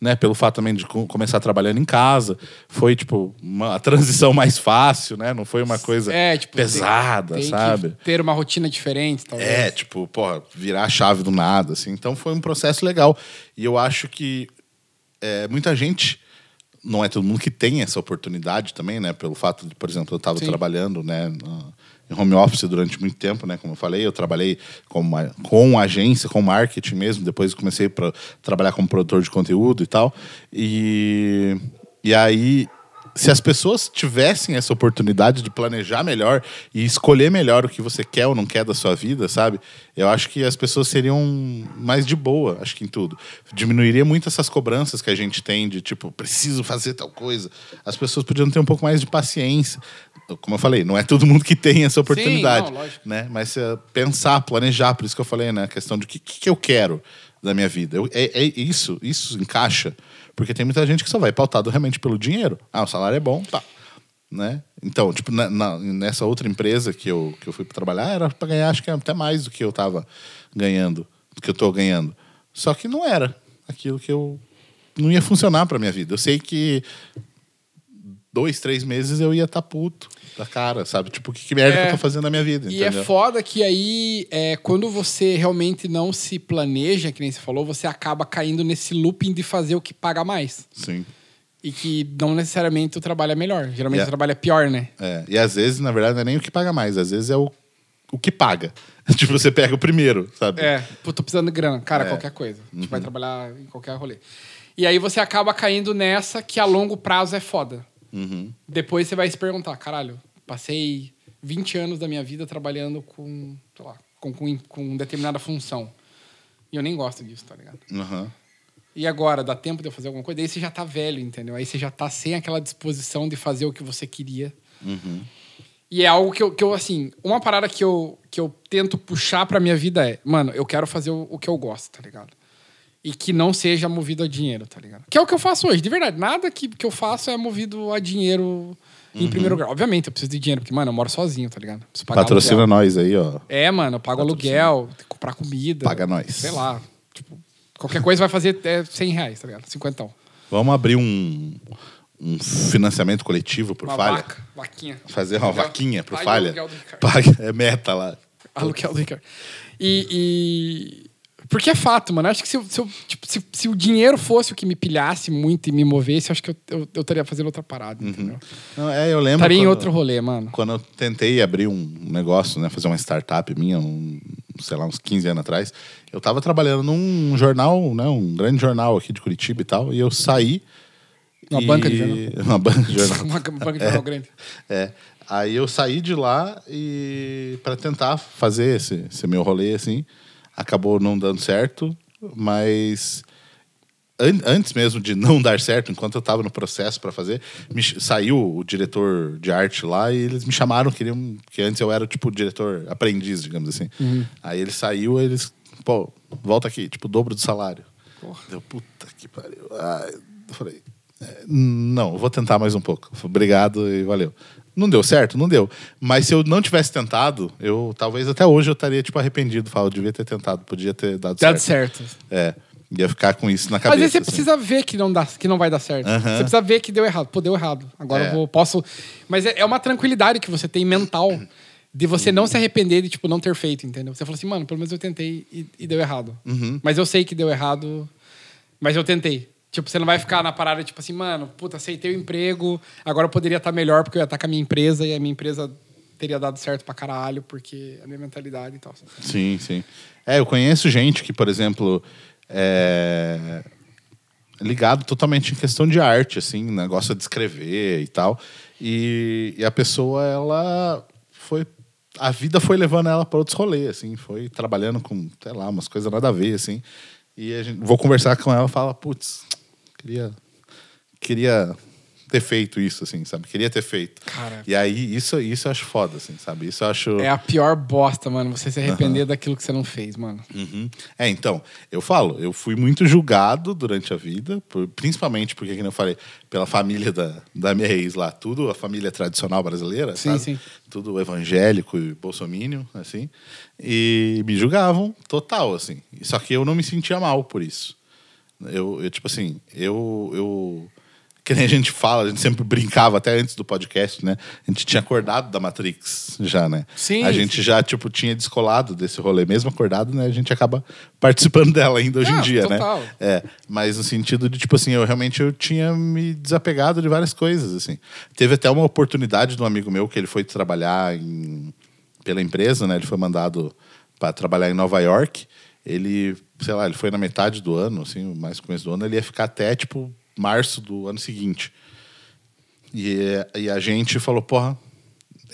Né, pelo fato também de co- começar trabalhando em casa, foi tipo uma a transição mais fácil, né? Não foi uma coisa É, tipo, tem- pesada, tem que sabe? ter uma rotina diferente, talvez. É, tipo, porra, virar a chave do nada, assim. Então foi um processo legal. E eu acho que é, muita gente, não é todo mundo que tem essa oportunidade também, né? Pelo fato de, por exemplo, eu estava trabalhando, né? em home office durante muito tempo, né? Como eu falei, eu trabalhei com, uma, com agência, com marketing mesmo. Depois comecei a trabalhar como produtor de conteúdo e tal. E, e aí se as pessoas tivessem essa oportunidade de planejar melhor e escolher melhor o que você quer ou não quer da sua vida, sabe? Eu acho que as pessoas seriam mais de boa, acho que em tudo. Diminuiria muito essas cobranças que a gente tem de tipo, preciso fazer tal coisa. As pessoas podiam ter um pouco mais de paciência. Como eu falei, não é todo mundo que tem essa oportunidade, não, lógico. né? Mas eh, pensar, planejar, por isso que eu falei, né? A questão de o que, que, que eu quero da minha vida. Eu- é, é isso, isso encaixa. Porque tem muita gente que só vai pautado realmente pelo dinheiro. Ah, o salário é bom, tá. Né? Então, tipo, na- na- nessa outra empresa que eu, que eu fui trabalhar, era para ganhar, acho que até mais do que eu tava ganhando, do que eu tô ganhando. Só que não era aquilo que eu. Não ia funcionar para minha vida. Eu sei que dois, três meses eu ia estar puto da cara, sabe? Tipo, que, que merda É. que eu tô fazendo na minha vida, E é entendeu? foda que aí, é, quando você realmente não se planeja, que nem você falou, você acaba caindo nesse looping de fazer o que paga mais. Sim. E que não necessariamente o trabalho é melhor. Geralmente Yeah. o trabalho é pior, né? É, e às vezes, na verdade, não é nem o que paga mais, às vezes é o, o que paga. [LAUGHS] tipo, você pega o primeiro, sabe? É, pô, tô precisando de grana. Cara, É. qualquer coisa. A gente vai trabalhar em qualquer rolê. E aí você acaba caindo nessa que a longo prazo é foda. Uhum. Depois você vai se perguntar, caralho, passei 20 anos da minha vida trabalhando com, sei lá, com, com, com determinada função. E eu nem gosto disso, tá ligado? Aham. E agora, dá tempo de eu fazer alguma coisa? Aí você já tá velho, entendeu? Aí você já tá sem aquela disposição de fazer o que você queria. E é algo que eu, que eu, assim, uma parada que eu, que eu tento puxar pra minha vida é, mano, eu quero fazer o, o que eu gosto, tá ligado? E que não seja movido a dinheiro, tá ligado? Que é o que eu faço hoje, de verdade. Nada que, que eu faço é movido a dinheiro em primeiro grau. Obviamente, eu preciso de dinheiro, porque, mano, eu moro sozinho, tá ligado? Patrocina aluguel. nós aí, ó. É, mano, eu pago Patrocina. aluguel, comprar comida. Paga nós. Sei lá. Tipo, qualquer coisa vai fazer é 100 reais, tá ligado? 50. Vamos abrir um, um financiamento coletivo por Uma falha. vaca, vaquinha. Fazer uma Aluguel. vaquinha por falha. aluguel do Ricardo. Pague, é meta lá. Aluguel do Ricardo. E, e- Porque é fato, mano. Acho que se, se eu- tipo, se- se o dinheiro fosse o que me pilhasse muito e me movesse, eu acho que eu, eu, eu estaria fazendo outra parada, entendeu? Não, é, eu lembro. Estaria em outro rolê, mano. Quando eu tentei abrir um negócio, né, fazer uma startup minha, um, sei lá, uns 15 anos atrás, eu tava trabalhando num jornal, né, um grande jornal aqui de Curitiba e tal, e eu saí. Uma e- [LAUGHS] banca de jornal. Uma [LAUGHS] banca de jornal. Uma banca de jornal grande. É. Aí eu saí de lá e para tentar fazer esse, esse meu rolê assim, acabou não dando certo, mas an- antes mesmo de [LAUGHS] não dar certo, enquanto eu estava no processo para fazer, saiu o diretor de arte lá e eles me chamaram, queriam que antes eu era tipo diretor aprendiz, digamos assim. Aí ele saiu, eles, pô, volta aqui, tipo dobro do salário. Porra. Deu puta que pariu. Eu falei, é, não, vou tentar mais um pouco. Obrigado e valeu. Não deu certo? Não deu. Mas se eu não tivesse tentado, eu talvez até hoje eu estaria tipo arrependido. Falo, devia ter tentado, podia ter dado Dado certo. certo. É, ia ficar com isso na Às cabeça. vezes você assim. precisa ver que não, dá, que não vai dar certo. Aham. Você precisa ver que deu errado. Pô, deu errado. Agora É. eu vou, posso. Mas é, é uma tranquilidade que você tem mental de você não se arrepender de, tipo, não ter feito, entendeu? Você fala assim, mano, pelo menos eu tentei e, e deu errado. Uhum. Mas eu sei que deu errado, mas eu tentei. Tipo, você não vai ficar na parada, tipo assim, mano, puta, aceitei o emprego, agora eu poderia estar melhor porque eu ia estar com a minha empresa e a minha empresa teria dado certo pra caralho, porque a minha mentalidade e tal. Sim, sim. É, eu conheço gente que, por exemplo, é ligado totalmente em questão de arte, assim, negócio de escrever e tal. E, e a pessoa, ela foi. A vida foi levando ela para outros rolês, assim, foi trabalhando com, sei lá, umas coisas nada a ver, assim. E gente, vou conversar com ela e fala, putz, queria, queria ter feito isso, assim, sabe? Queria ter feito. Cara. E aí, isso, isso eu acho foda, assim, sabe? Isso eu acho. É a pior bosta, mano, você se arrepender daquilo que você não fez, mano. Uhum. É, então, eu falo, eu fui muito julgado durante a vida, por- principalmente porque, como eu falei, pela família da, da minha ex lá, tudo a família tradicional brasileira, Sim, sabe? sim. Tudo evangélico e bolsomínio, assim. E me julgavam total, assim. Só que eu não me sentia mal por isso. Eu, eu tipo assim, eu, eu. Que nem a gente fala, a gente sempre brincava até antes do podcast, né? A gente tinha acordado da Matrix já, né? Sim, A gente já, tipo, tinha descolado desse rolê. Mesmo acordado, né? A gente acaba participando [LAUGHS] dela ainda hoje em Ah, dia, total. né? É, mas no sentido de, tipo assim, eu realmente eu tinha me desapegado de várias coisas, assim. Teve até uma oportunidade de um amigo meu que ele foi trabalhar em, pela empresa, né? Ele foi mandado para trabalhar em Nova York. Ele, sei lá, ele foi na metade do ano, assim, mais começo do ano. Ele ia ficar até, tipo, março do ano seguinte. E, e a gente falou, porra,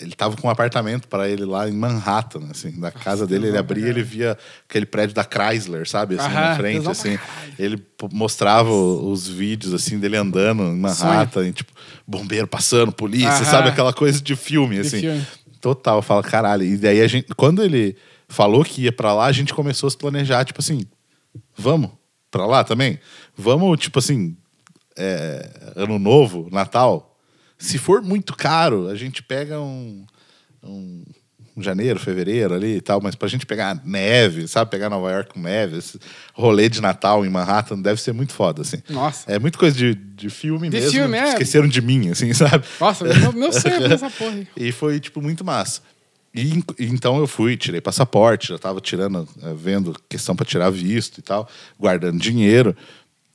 ele tava com um apartamento para ele lá em Manhattan, assim, na casa dele, ele abria, ele via aquele prédio da Chrysler, sabe, assim, na frente, assim. Ele mostrava os vídeos, assim, dele andando em Manhattan, e, tipo, bombeiro passando, polícia, sabe, aquela coisa de filme, De assim. filme. Total, fala, caralho. E daí a gente, quando ele falou que ia pra lá, a gente começou a se planejar, tipo assim, vamos pra lá também? Vamos, tipo assim, é, ano novo, Natal. Se for muito caro, a gente pega um, um, um janeiro, fevereiro ali e tal, mas pra gente pegar neve, sabe? Pegar Nova York com neve, esse rolê de Natal em Manhattan deve ser muito foda, assim. Nossa. É muito coisa de, de filme De mesmo. filme, é. Esqueceram de mim, assim, [LAUGHS] sabe? Nossa, meu, meu sonho é essa porra. E foi, tipo, muito massa. E, en- então eu fui, tirei passaporte, já tava tirando, eh, vendo questão para tirar visto e tal, guardando dinheiro.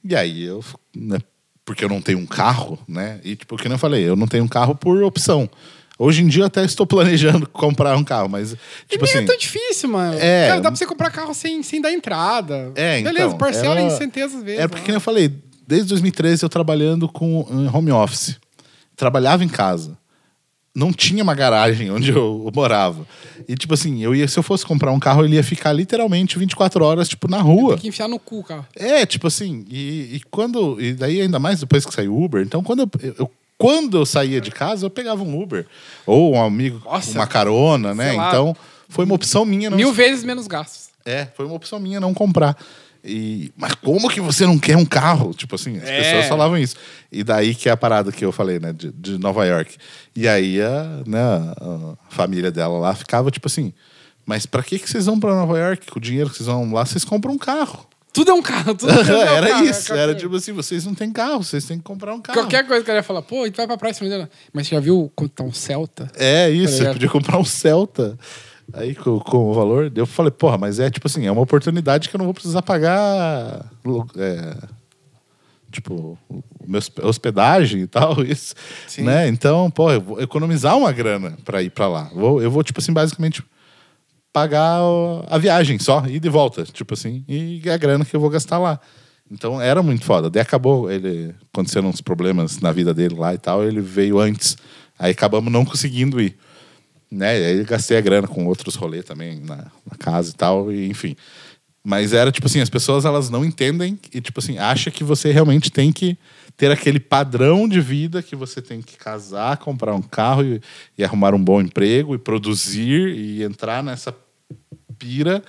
E aí eu, né, porque eu não tenho um carro, né? E tipo, que nem eu falei, eu não tenho um carro por opção. Hoje em dia eu até estou [LAUGHS] planejando comprar um carro, mas tipo e nem assim, é tão difícil, mano. É. Cara, dá pra você comprar carro sem, sem dar entrada. É, Beleza, então, parcela era- em centenas vezes. É porque, como eu falei, desde 2013 eu trabalhando com em home office. Trabalhava em casa. Não tinha uma garagem onde eu [LAUGHS] morava. E, tipo assim, eu ia, se eu fosse comprar um carro, ele ia ficar literalmente 24 horas, tipo, na rua. Tem que enfiar no cu, cara. É, tipo assim, e, e quando. E daí, ainda mais depois que saiu o Uber, então quando eu, eu- quando eu saía de casa, eu pegava um Uber. Ou um amigo, Nossa, uma carona, né? Então, foi uma opção minha não Mil vezes menos gastos. é, foi uma opção minha não comprar. E, mas como que você não quer um carro? Tipo assim, as É. pessoas falavam isso. E daí que é a parada que eu falei, né, de, de Nova York. E aí a, né, a família dela lá ficava tipo assim, mas pra que, que vocês vão pra Nova York? Com o dinheiro que vocês vão lá, vocês compram um carro. Tudo é um carro, tudo é um [LAUGHS] era carro, isso. é Era tipo assim, vocês não têm carro, vocês têm que comprar um carro. Qualquer coisa que eu ia falar, pô, vai pra praia, Semana mas você já viu quanto tá um Celta? É isso, Tá você podia comprar um Celta. Aí com, com o valor, eu falei, porra, mas é tipo assim, é uma oportunidade que eu não vou precisar pagar. é, tipo, o meu hosp- hospedagem e tal, [LAUGHS] isso. Sim. Né? Então, pô, eu vou economizar uma grana pra ir pra lá. Vou, eu vou, tipo assim, basicamente pagar a viagem só, ida e volta, tipo assim, e a grana que eu vou gastar lá. Então era muito foda. Daí acabou, ele aconteceram uns problemas na vida dele lá e tal, ele veio antes. Aí acabamos não conseguindo ir. Né? Aí gastei a grana com outros rolês também na, na casa e tal, e enfim. Mas era tipo assim, as pessoas elas não entendem e tipo assim, acha que você realmente tem que ter aquele padrão de vida que você tem que casar, comprar um carro e, e arrumar um bom emprego e produzir e entrar nessa pira.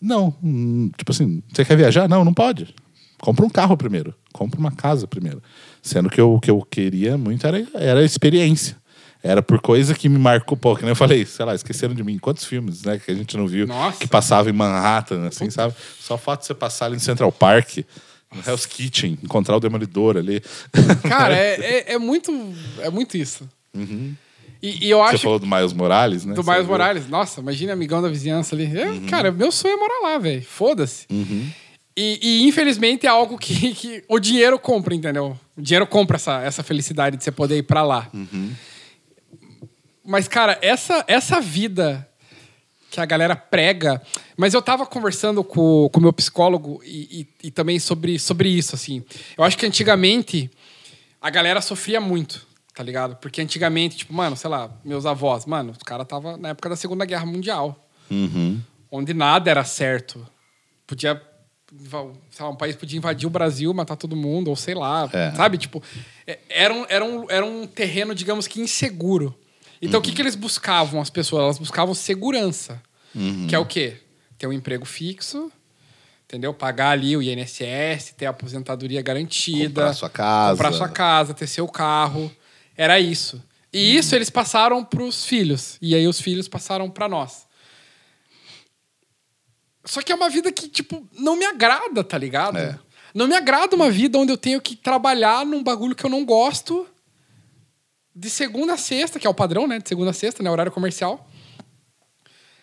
Não, hum, tipo assim, você quer viajar? Não, não pode. Compra um carro primeiro, compra uma casa primeiro. Sendo que eu- o que eu queria muito era, era experiência. Era por coisa que me marcou, que nem eu falei, sei lá, esqueceram de mim. Quantos filmes, né, que a gente não viu, Nossa. que passava em Manhattan, assim, sabe? Só o fato de você passar ali no Central Park, no Hell's Kitchen, encontrar o Demolidor ali. [LAUGHS] Cara, é, é, é muito, é muito isso. E, e eu Você acho falou do Miles Morales, né? do Você Miles? Morales, nossa, imagina amigão da vizinhança ali. Eu, Cara, meu sonho é morar lá, velho. Foda-se. E, e, infelizmente é algo que, que o dinheiro compra, entendeu? O dinheiro compra essa, essa felicidade de você poder ir pra lá. Mas, cara, essa, essa vida que a galera prega. Mas eu tava conversando com o meu psicólogo e, e- e também sobre, sobre isso, assim. Eu acho que antigamente a galera sofria muito, tá ligado? Porque antigamente, tipo, mano, sei lá, meus avós, mano, os caras tava na época da Segunda Guerra Mundial, Uhum. onde nada era certo. Podia. Sei lá, um país podia invadir o Brasil, matar todo mundo, ou sei lá, É. sabe? Tipo, é- era um, era, um, era um terreno, digamos que inseguro. Então, o que, que eles buscavam, as pessoas? Elas buscavam segurança. Que é o quê? Ter um emprego fixo, entendeu? Pagar ali o INSS, ter a aposentadoria garantida. Comprar sua casa. Comprar sua casa, ter seu carro. Era isso. E isso eles passaram pros filhos. E aí os filhos passaram pra nós. Só que é uma vida que, tipo, não me agrada, tá ligado? É. Não me agrada uma vida onde eu tenho que trabalhar num bagulho que eu não gosto de segunda a sexta, que é o padrão, né? De segunda a sexta, né? Horário comercial.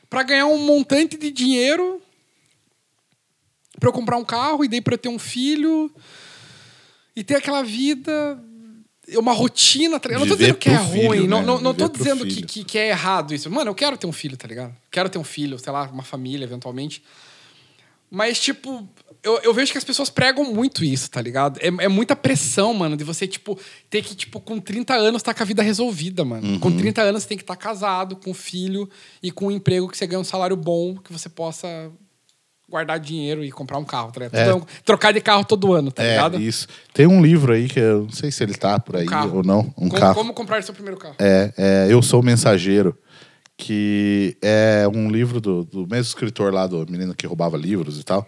Pra ganhar um montante de dinheiro pra eu comprar um carro e daí pra eu ter um filho e ter aquela vida uma rotina, tá ligado? Eu não tô dizendo que é filho, ruim, não, né? não, não tô Viver pro dizendo que, que, que é errado isso. Mano, eu quero ter um filho, tá ligado? Quero ter um filho, sei lá, uma família, eventualmente. Mas, tipo, eu, eu vejo que as pessoas pregam muito isso, tá ligado? É, é muita pressão, mano, de você, tipo, ter que, tipo, com 30 anos tá com a vida resolvida, mano. Uhum. Com 30 anos você tem que estar casado, com filho e com um emprego que você ganha um salário bom, que você possa guardar dinheiro e comprar um carro, tá ligado? É. Um- trocar de carro todo ano, tá É, ligado? isso. Tem um livro aí que eu não sei se ele tá por aí carro. ou não. Um como, carro. como comprar seu primeiro carro? É, é Eu Sou o Mensageiro, que é um livro do, do mesmo escritor lá, do menino que roubava livros e tal.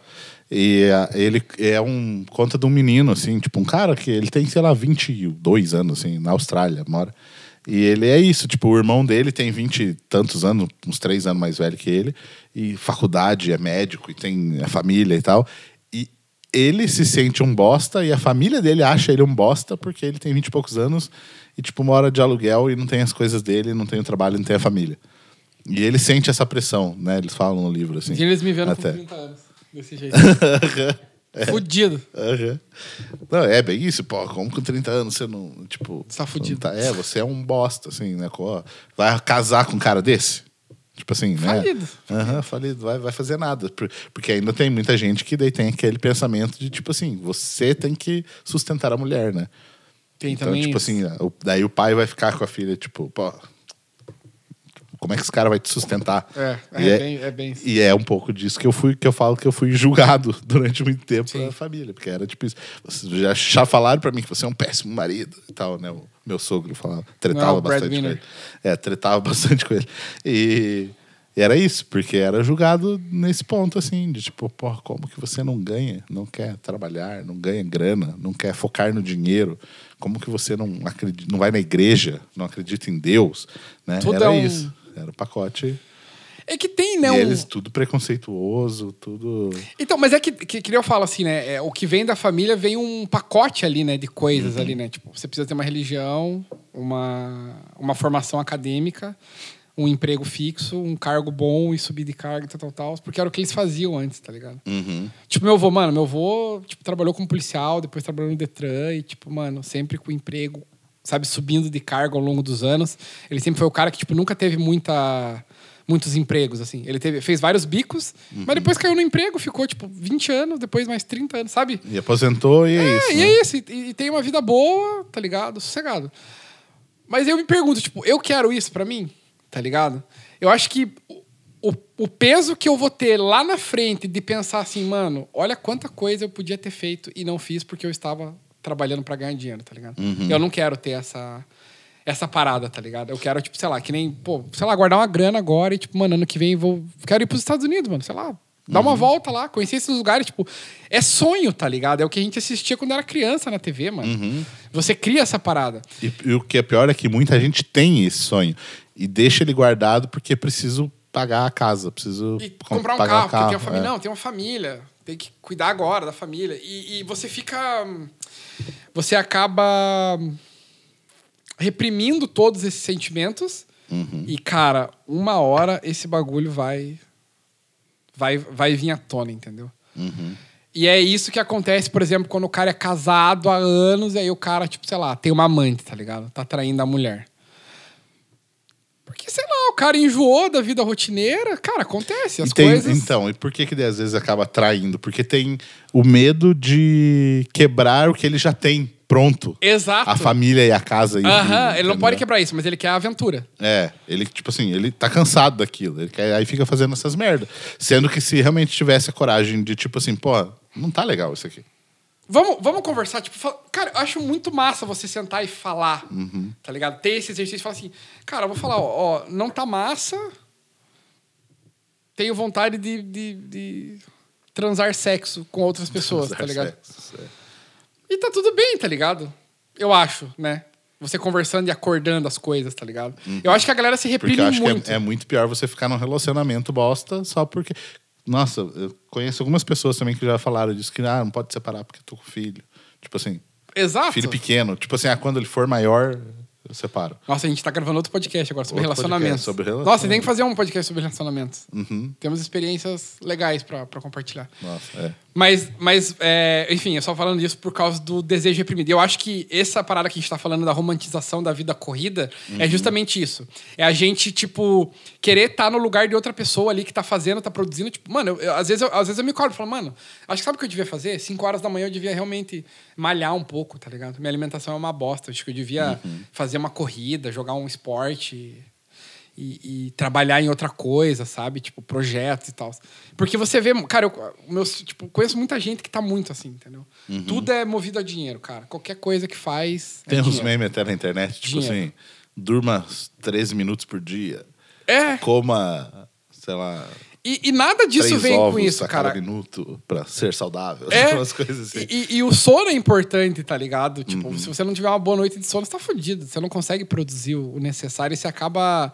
E ele é um. Conta de um menino, assim, tipo, um cara que ele tem, sei lá, 22 anos, assim, na Austrália, mora. E ele é isso, tipo, o irmão dele tem 20 e tantos anos, uns três anos mais velho que ele, e faculdade, é médico, e tem a família e tal. E ele se sente um bosta e a família dele acha ele um bosta porque ele tem 20 e poucos anos e, tipo, mora de aluguel e não tem as coisas dele, não tem o trabalho, não tem a família. E ele sente essa pressão, né? Eles falam no livro, assim. E eles me vendo Até. com 30 anos. Desse jeito. Fudido. Aham. Não, é bem isso, pô. Como com 30 anos você não. Tipo. Você tá fudido. não é, você é um bosta, assim, né? Co- Vai casar com um cara desse? Tipo assim, né? Falido. Aham, falido. Vai, vai fazer nada. Por- Porque ainda tem muita gente que daí tem aquele pensamento de, tipo assim, você tem que sustentar a mulher, né? Tem então, também tipo assim, o- daí o pai vai ficar com a filha, tipo, pô. Como é que esse cara vai te sustentar? É, é, E bem, é bem e é um pouco disso que eu fui, que eu falo que eu fui julgado [LAUGHS] durante muito tempo Sim. pela família, porque era tipo isso. Vocês já, já falaram pra mim que você é um péssimo marido e tal, né? O meu sogro falava, tretava Não, o bastante com ele. É, tretava [LAUGHS] bastante com ele. E, e era isso, porque era julgado nesse ponto, assim, de tipo, pô, como que você não ganha, não quer trabalhar, não ganha grana, não quer focar no dinheiro? Como que você não acredita, não vai na igreja, não acredita em Deus, né? Tudo era é um- isso. Era o pacote. É que tem, né? E eles tudo preconceituoso, tudo. Então, mas é que, que, que eu falo assim, né? É, o que vem da família vem um pacote ali, né? De coisas Uhum. ali, né? Tipo, você precisa ter uma religião, uma, uma formação acadêmica, um emprego fixo, um cargo bom e subir de cargo e tal, tal, tal. Porque era o que eles faziam antes, tá ligado? Uhum. Tipo, meu avô, mano, meu avô tipo, trabalhou como policial, depois trabalhou no Detran e, tipo, mano, sempre com emprego, sabe, subindo de cargo ao longo dos anos. Ele sempre foi o cara que, tipo, nunca teve muita, muitos empregos, assim. Ele teve, fez vários bicos, mas depois caiu no emprego, ficou, tipo, 20 anos, depois mais 30 anos, sabe? E aposentou e é, É, isso. e né? é isso. E, e tem uma vida boa, tá ligado? Sossegado. Mas eu me pergunto, tipo, eu quero isso pra mim, tá ligado? Eu acho que o, o peso que eu vou ter lá na frente de pensar assim, mano, olha quanta coisa eu podia ter feito e não fiz porque eu estava trabalhando pra ganhar dinheiro, tá ligado? Eu não quero ter essa essa parada, tá ligado? Eu quero, tipo, sei lá, que nem, pô, sei lá, guardar uma grana agora e, tipo, mano, ano que vem vou. Quero ir pros Estados Unidos, mano, sei lá. Dar uma volta lá, conhecer esses lugares, tipo, é sonho, tá ligado? É o que a gente assistia quando era criança na TV, mano. Você cria essa parada. E, e o que é pior é que muita gente tem esse sonho e deixa ele guardado porque preciso pagar a casa, preciso E com- comprar um pagar carro, porque tem uma é. família. Não, tem uma família. Tem que cuidar agora da família. E, e você fica. Você acaba reprimindo todos esses sentimentos. Uhum. E, cara, uma hora esse bagulho vai. Vai, vai vir à tona, entendeu? Uhum. E é isso que acontece, por exemplo, quando o cara é casado há anos, e aí o cara, tipo, sei lá, tem uma amante, tá ligado? Tá traindo a mulher. Porque, sei lá, o cara enjoou da vida rotineira. Cara, acontece. As tem- coisas. Então, e por que que daí, às vezes acaba traindo? Porque tem o medo de quebrar o que ele já tem pronto. Exato. A família e a casa. Aham, ele não pode quebrar isso, mas ele quer a aventura. É, ele, tipo assim, ele tá cansado daquilo. Ele quer, aí fica fazendo essas merdas. Sendo que se realmente tivesse a coragem de, tipo assim, pô, não tá legal isso aqui. Vamos, vamos conversar, tipo, fala- cara, eu acho muito massa você sentar e falar, Uhum. tá ligado? Ter esse exercício e falar assim, cara, eu vou falar, ó, ó, não tá massa, tenho vontade de, de, de transar sexo com outras pessoas, tá ligado? Sexo, é. E tá tudo bem, tá ligado? Eu acho, né? Você conversando e acordando as coisas, tá ligado? Eu acho que a galera se Uhum. Porque reprime eu acho muito. que é, é muito pior você ficar num relacionamento bosta só porque. Nossa, eu conheço algumas pessoas também que já falaram disso, que ah, não pode separar porque eu tô com filho. Tipo assim, Exato. filho pequeno. Tipo assim, ah, quando ele for maior, eu separo. Nossa, a gente tá gravando outro podcast agora sobre relacionamentos. sobre relacionamento. Nossa, tem que fazer um podcast sobre relacionamentos. Uhum. Temos experiências legais pra pra compartilhar. Nossa, é. Mas, mas é, enfim, eu só falando disso por causa do desejo reprimido. Eu acho que essa parada que a gente tá falando da romantização da vida corrida Uhum. é justamente isso. É a gente, tipo, querer estar no lugar de outra pessoa ali que tá fazendo, tá produzindo. Tipo, mano, eu- eu- às, vezes eu, às vezes eu me cobro e falo, mano, acho que sabe o que eu devia fazer? Cinco horas da manhã eu devia realmente malhar um pouco, tá ligado? Minha alimentação é uma bosta. Acho que eu devia Uhum. fazer uma corrida, jogar um esporte e, e trabalhar em outra coisa, sabe? Tipo, projetos e tal. Porque você vê, cara, eu meus, tipo, conheço muita gente que tá muito assim, entendeu? Tudo é movido a dinheiro, cara. Qualquer coisa que faz. é Tem uns memes até na internet, tipo Dinheiro. assim, durma 13 minutos por dia, É. coma, sei lá, E, e nada disso três vem ovos com isso, a cada cara. minuto pra ser saudável. É. [LAUGHS] Umas coisas assim. E, e- e o sono é importante, tá ligado? Tipo, Uhum. se você não tiver uma boa noite de sono, você tá fudido. Você não consegue produzir o o necessário e você acaba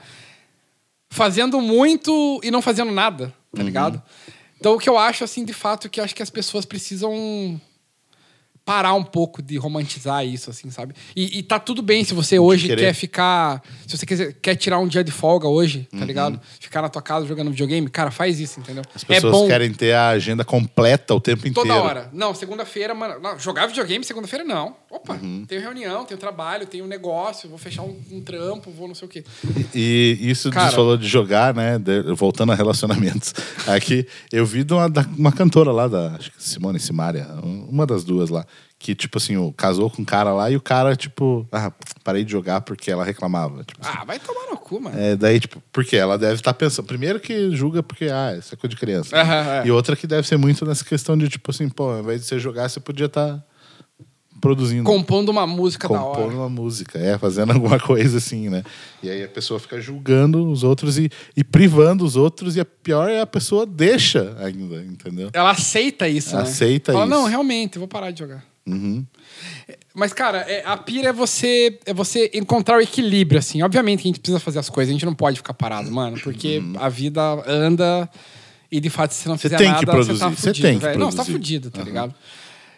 fazendo muito e não fazendo nada, tá Uhum. ligado? Então, o que eu acho, assim, de fato, é que acho que as pessoas precisam parar um pouco de romantizar isso, assim, sabe? E, e tá tudo bem se você hoje querer. quer ficar. Se você quiser, quer tirar um dia de folga hoje, Uhum. tá ligado? Ficar na tua casa jogando videogame, cara, faz isso, entendeu? As é pessoas bom. querem ter a agenda completa o tempo inteiro. Toda hora. Não, segunda-feira, mano. Não, jogar videogame segunda-feira não. Opa, Uhum. tenho reunião, tenho trabalho, tenho negócio, vou fechar um, um trampo, vou não sei o quê. E isso Cara- você falou de jogar, né? de- voltando a relacionamentos. [LAUGHS] Aqui, eu vi de uma, da- uma cantora lá, da acho que Simone Simaria, uma das duas lá, que, tipo assim, casou com um cara lá e o cara, tipo, ah, parei de jogar porque ela reclamava. Tipo, assim. Ah, vai tomar no cu, mano. É, daí, tipo, porque ela deve estar pensando. Primeiro que julga porque, ah, isso é coisa de criança. Aham, é. E outra que deve ser muito nessa questão de, tipo assim, pô, ao invés de você jogar, você podia estar produzindo. Compondo uma música da compondo hora. uma música, é, fazendo [LAUGHS] alguma coisa assim, né? E aí a pessoa fica julgando os outros e, e privando os outros, e a pior é a pessoa deixa ainda, entendeu? Ela aceita isso, né? Aceita Fala, isso. não, realmente, vou parar de jogar. Uhum. Mas, cara, é- a pira é você, é você encontrar o equilíbrio, assim. Obviamente que a gente precisa fazer as coisas, a gente não pode ficar parado, mano, porque a vida anda e, de fato, se não Uhum. Você fizer tem que nada, produzir, você tá você fudido, tem que velho. Não, você tá produzir. fudido, tá ligado?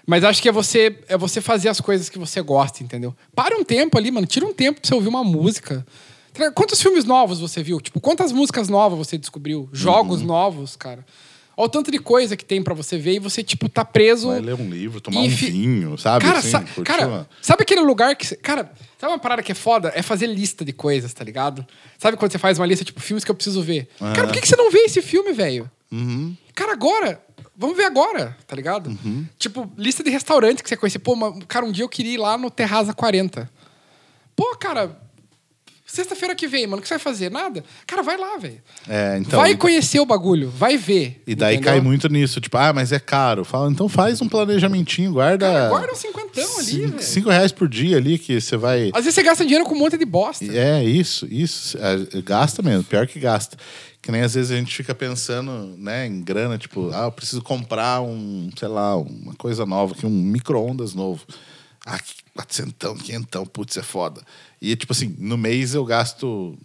Mas acho que é você, é você fazer as coisas que você gosta, entendeu? Para um tempo ali, mano. Tira um tempo pra você ouvir uma música. Tá? Quantos filmes novos você viu? Tipo, quantas músicas novas você descobriu? Jogos Uhum. novos, cara. Olha o tanto de coisa que tem pra você ver e você, tipo, tá preso. Vai ler um livro, tomar um vinho, sabe? Cara, assim, sa- cara, sabe aquele lugar que. Cara, sabe uma parada que é foda? É fazer lista de coisas, tá ligado? Sabe quando você faz uma lista, tipo, filmes que eu preciso ver? Cara, por que, que você não vê esse filme, velho? Uhum. Cara, agora. Vamos ver agora, tá ligado? Uhum. Tipo, lista de restaurantes que você conhece. Pô, cara, um dia eu queria ir lá no Terraza 40. Pô, cara, sexta-feira que vem, mano, o que você vai fazer? Nada? Cara, vai lá, velho. É, então, vai e- conhecer o bagulho, vai ver. E daí entendeu? cai muito nisso, tipo, ah, mas é caro. Fala, então faz um planejamentinho, guarda. Cara, guarda um cinquentão ali, cinco, velho. cinco reais por dia ali que você vai. Às vezes você gasta dinheiro com um monte de bosta. É, isso, isso. É, Gasta mesmo, pior que gasta. Que nem às vezes a gente fica pensando, né, em grana, tipo, ah, eu preciso comprar um, sei lá, uma coisa nova, aqui, um micro-ondas novo. Ah, quatrocentão, quinhentão, putz, é foda. E, tipo assim, no mês eu gasto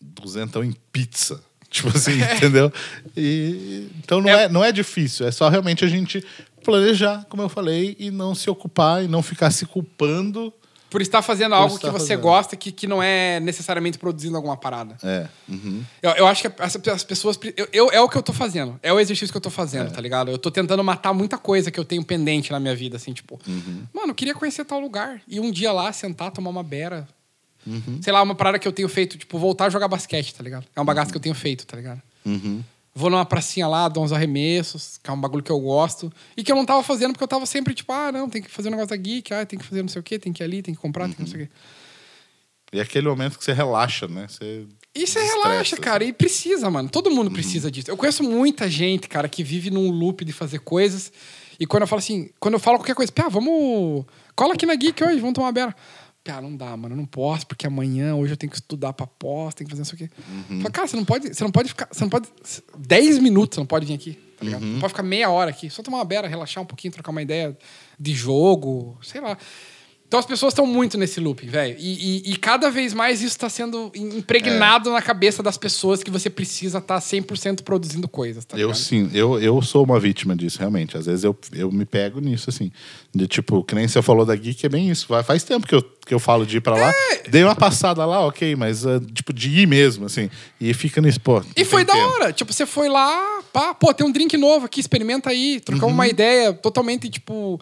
duzentão em pizza. [LAUGHS] Tipo assim, entendeu? E, então não é. É- não é difícil, é só realmente a gente planejar, como eu falei, e não se ocupar e não ficar se culpando. Por estar fazendo algo que estar você fazendo. gosta, que, que não é necessariamente produzindo alguma parada. É. uhum. Eu, eu acho que as, as pessoas. Eu, eu- é o que eu tô fazendo. É o exercício que eu tô fazendo, tá ligado? Eu tô tentando matar muita coisa que eu tenho pendente na minha vida, assim, tipo. Mano, eu queria conhecer tal lugar. E um dia lá, sentar, tomar uma beira. Sei lá, uma parada que eu tenho feito, tipo, voltar a jogar basquete, tá ligado? É um bagaço que eu tenho feito, tá ligado? Uhum. Vou numa pracinha lá, dou uns arremessos, que é um bagulho que eu gosto. E que eu não tava fazendo porque eu tava sempre, tipo, ah, não, tem que fazer um negócio da geek, ah, tem que fazer não sei o quê, tem que ir ali, tem que comprar, tem que não sei o quê. E é aquele momento que você relaxa, né? Você E você relaxa, assim. cara. E precisa, mano. Todo mundo precisa disso. Eu conheço muita gente, cara, que vive num loop de fazer coisas. E quando eu falo assim, quando eu falo qualquer coisa, pá, vamos. Cola aqui na Geek hoje, vamos tomar uma beira. Pá, não dá, mano. Eu não posso, porque amanhã, hoje eu tenho que estudar pra pós, tenho que fazer não sei o quê. Fala, cara, você não pode. Você não pode ficar. Você não pode. 10 minutos você não pode vir aqui, tá ligado? Não pode ficar meia hora aqui. Só tomar uma beira, relaxar um pouquinho, trocar uma ideia de jogo, sei lá. Então as pessoas estão muito nesse looping, velho. E, e- e cada vez mais isso está sendo impregnado na cabeça das pessoas que você precisa estar 100% produzindo coisas, tá Eu ligado? sim, eu, eu sou uma vítima disso, realmente. Às vezes eu, eu me pego nisso, assim. De tipo, que nem você falou da Geek, é bem isso. Vai- Faz tempo que eu, que eu falo de ir pra lá. É. Dei uma passada lá, ok, mas ah, tipo, de ir mesmo, assim. E fica nisso, pô. E foi da tempo. hora. Tipo, você foi lá, pá, pô, tem um drink novo aqui, experimenta aí. Trocar Uhum. uma ideia totalmente, tipo,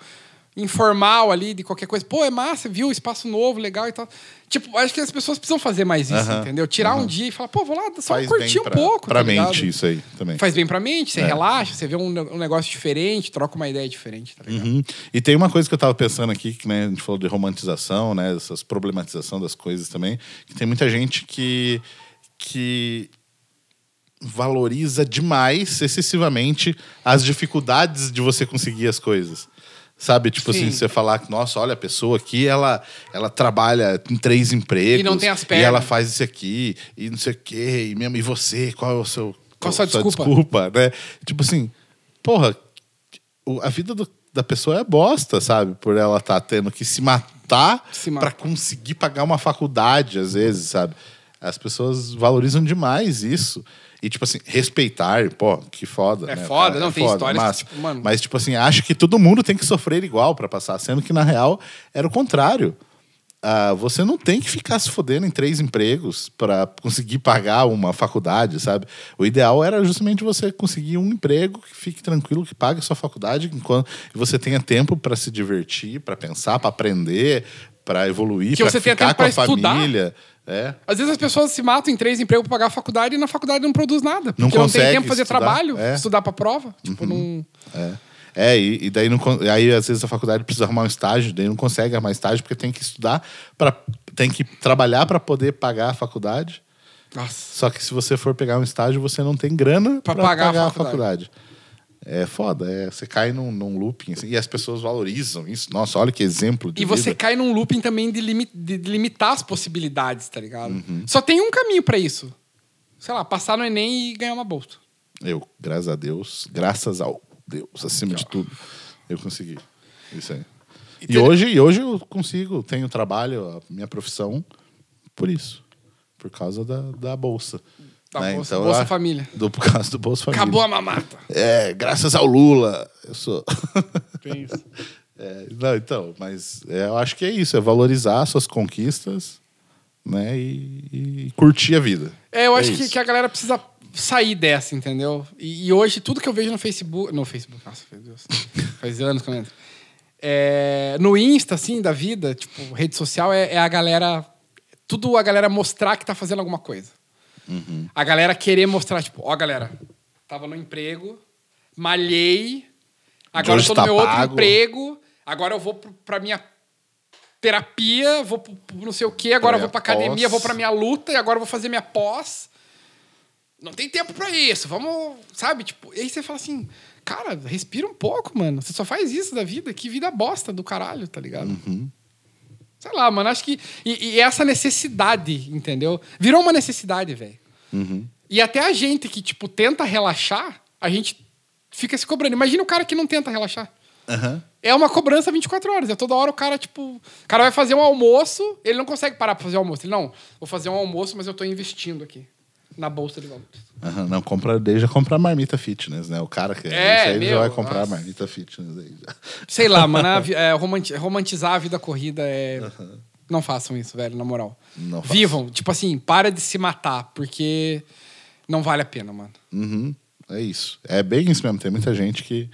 informal ali, de qualquer coisa. Pô, é massa, viu? Espaço novo, legal e tal. Tipo, acho que as pessoas precisam fazer mais isso, entendeu? Tirar um dia e falar, pô, vou lá só Faz curtir um pouco. Pra tá ligado? mente, isso aí também. Faz bem pra mente, você É. relaxa, você vê um, um negócio diferente, troca uma ideia diferente, tá ligado? Uhum. E tem uma coisa que eu tava pensando aqui, que né, a gente falou de romantização, né? Essas problematização das coisas também. Que tem muita gente que, que valoriza demais, excessivamente, as dificuldades de você conseguir as coisas. Sabe, tipo Sim. assim, você falar que, nossa, olha, a pessoa aqui, ela, ela trabalha em três empregos. E não tem as E pernas. ela faz isso aqui, e não sei o quê, e mesmo, e você, qual é o seu. Qual a sua desculpa? desculpa, né? Tipo assim, porra, a vida do- da pessoa é bosta, sabe? Por ela estar tendo que se matar Se pra matar. conseguir pagar uma faculdade, às vezes, sabe? As pessoas valorizam demais isso. E, tipo assim, respeitar, pô, que foda. É né, foda, não, tem histórias que, massa. tipo, mano- Mas, tipo assim, acho que todo mundo tem que sofrer igual pra passar, sendo que, na real, era o contrário. Ah, você não tem que ficar se fodendo em três empregos para conseguir pagar uma faculdade, sabe? O ideal era justamente você conseguir um emprego que fique tranquilo, que pague a sua faculdade, enquanto você tenha tempo para se divertir, para pensar, para aprender, para evoluir, Que para ficar com a estudar. É. Às vezes as pessoas se matam em três empregos pra pagar a faculdade e na faculdade não produz nada. Porque Não não, tem tempo pra fazer estudar, trabalho, é. estudar pra prova. Tipo, não. É, é e, e daí não, aí às vezes a faculdade precisa arrumar um estágio, daí não consegue arrumar estágio porque tem que estudar para tem que trabalhar para poder pagar a faculdade. Nossa. Só que se você for pegar um estágio, você não tem grana Pra para pagar pagar, a a faculdade. É foda, é, você cai num, num looping assim, e as pessoas valorizam isso. Nossa, olha que exemplo de E você vida. cai num looping também de, limi- de limitar as possibilidades, tá ligado? Uhum. Só tem um caminho pra isso. Sei lá, passar no Enem e ganhar uma bolsa. Eu, graças a Deus, graças ao Deus, acima de tudo, eu consegui. Isso aí. E hoje, e hoje eu consigo, tenho trabalho, a minha profissão, por isso. Por causa da, da bolsa. Da né? Bolsa, Então, Bolsa Família. Do, por causa do Bolsa Família. Acabou a mamata. É, graças ao Lula. Eu sou. Tem isso. [LAUGHS] É, não, então, mas é, eu acho que é isso, é valorizar suas conquistas, né? E, e curtir a vida. É, eu acho que, que a galera precisa sair dessa, entendeu? E, e hoje, tudo que eu vejo no Facebook. No Facebook, nossa, meu Deus. [LAUGHS] Faz anos que eu não entro. É, no Insta, assim, da vida, tipo, rede social, é, é a galera. Tudo a galera mostrar que tá fazendo alguma coisa. Uhum. A galera querer mostrar, tipo, ó, galera, tava no emprego, malhei, agora eu tô tá no meu outro pago. emprego, agora eu vou pro- pra minha terapia, vou pro, pro não sei o quê, agora eu vou pra Pra academia, pós. vou pra minha luta e agora eu vou fazer minha pós. Não tem tempo pra isso, vamos, sabe? Tipo, aí você fala assim, cara, respira um pouco, mano. Você só faz isso da vida, que vida bosta do caralho, tá ligado? Uhum. Sei lá, mano, acho que. E, e essa necessidade, entendeu? Virou uma necessidade, velho. Uhum. E até a gente que, tipo, tenta relaxar, a gente fica se cobrando. Imagina o cara que não tenta relaxar. Aham. É uma cobrança 24 horas. É toda hora o cara, tipo. O cara vai fazer um almoço, ele não consegue parar pra fazer o almoço. Ele, não, vou fazer um almoço, mas eu tô investindo aqui. Na bolsa de valores. Aham, Não, compra, deixa comprar marmita fitness, né? O cara que É, isso aí ele já meu, vai comprar nossa. marmita fitness aí. já. Sei lá, mano. [LAUGHS] é, romanti- romantizar a vida corrida é. Não façam isso, velho, na moral. Não façam. Vivam. Tipo assim, para de se matar, porque não vale a pena, mano. Uhum, é isso. É bem isso mesmo. Tem muita gente que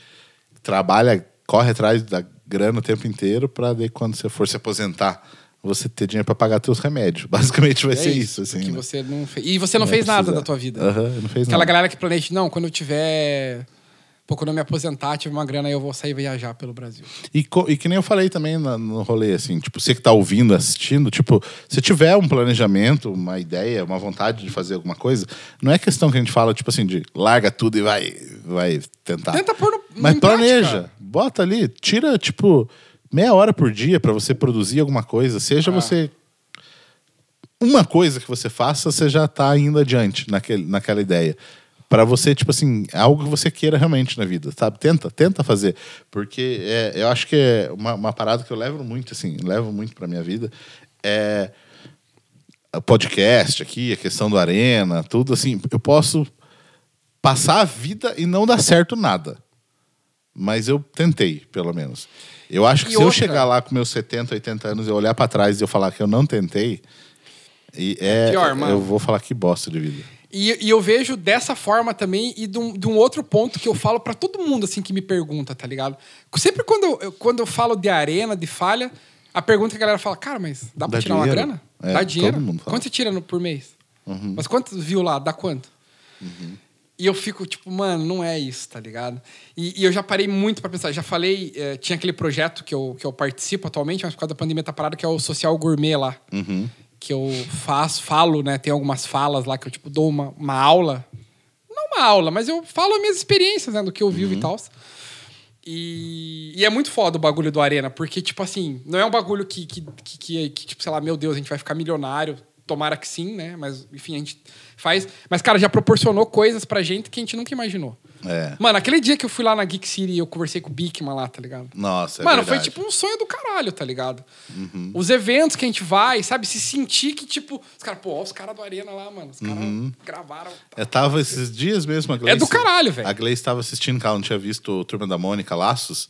trabalha, corre atrás da grana o tempo inteiro pra daí quando você for se aposentar, você ter dinheiro pra pagar teus remédios. [LAUGHS] Basicamente vai É ser isso, assim. que né? você não fez. E você não Vai fez nada precisar. da tua vida. Aham, não fez Aquela nada. galera que planeja, não, quando eu tiver. Pô, quando eu me aposentar, tiver uma grana, eu vou sair viajar pelo Brasil. E, e que nem eu falei também na- no rolê, assim, tipo, você que tá ouvindo, assistindo, tipo, se tiver um planejamento, uma ideia, uma vontade de fazer alguma coisa, não é questão que a gente fala, tipo assim, de larga tudo e vai, vai tentar. Tenta pôr no- Mas planeja, prática. bota ali, tira, tipo, meia hora por dia pra você produzir alguma coisa, seja Ah. você. Uma coisa que você faça, você já tá indo adiante naquele, naquela ideia. Pra você, tipo assim, algo que você queira realmente na vida, sabe? Tenta, tenta fazer. Porque é, eu acho que é uma, uma parada que eu levo muito, assim, levo muito pra minha vida. É o podcast aqui, a questão do Arena, tudo assim. Eu posso passar a vida e não dar certo nada. Mas eu tentei, pelo menos. Eu acho que E se eu outra- chegar lá com meus 70, 80 anos e eu olhar pra trás e eu falar que eu não tentei, e é, Pior, eu vou falar que bosta de vida. E, e eu vejo dessa forma também, e de um, de um outro ponto que eu falo pra todo mundo assim que me pergunta, tá ligado? Sempre quando eu, eu- quando eu falo de arena, de falha, a pergunta que a galera fala, cara, mas dá pra Dá tirar uma dinheiro? grana? É, dá dinheiro? Uhum. Quanto você tira no- por mês? Mas quantos viu lá? Dá quanto? E eu fico, tipo, mano, não é isso, tá ligado? E, e eu já parei muito pra pensar. Já falei, eh, tinha aquele projeto que eu, que eu participo atualmente, mas por causa da pandemia tá parado, que é o Social Gourmet lá. Uhum. Que eu faço, falo, né? Tem algumas falas lá que eu, tipo, dou uma, uma aula. Não uma aula, mas eu falo as minhas experiências, né? Do que eu vivo e tal. E, e é muito foda o bagulho do Arena, porque, tipo assim, não é um bagulho que, que, que, que, que, tipo, sei lá, meu Deus, a gente vai ficar milionário. Tomara que sim, né? Mas, enfim, a gente faz. Mas, cara, já proporcionou coisas pra gente que a gente nunca imaginou. É. Mano, aquele dia que eu fui lá na Geek City e eu conversei com o Bigman lá, tá ligado? Nossa, é Mano, foi verdade. tipo um sonho do caralho, tá ligado? Os eventos que a gente vai, sabe? Se sentir que, tipo, os caras, pô, ó, os caras do Arena lá, mano. Os caras gravaram. Eu tava esses dias mesmo, a Gleice... É do caralho, velho. A Gleice estava assistindo, que ela não tinha visto o Turma da Mônica, Laços.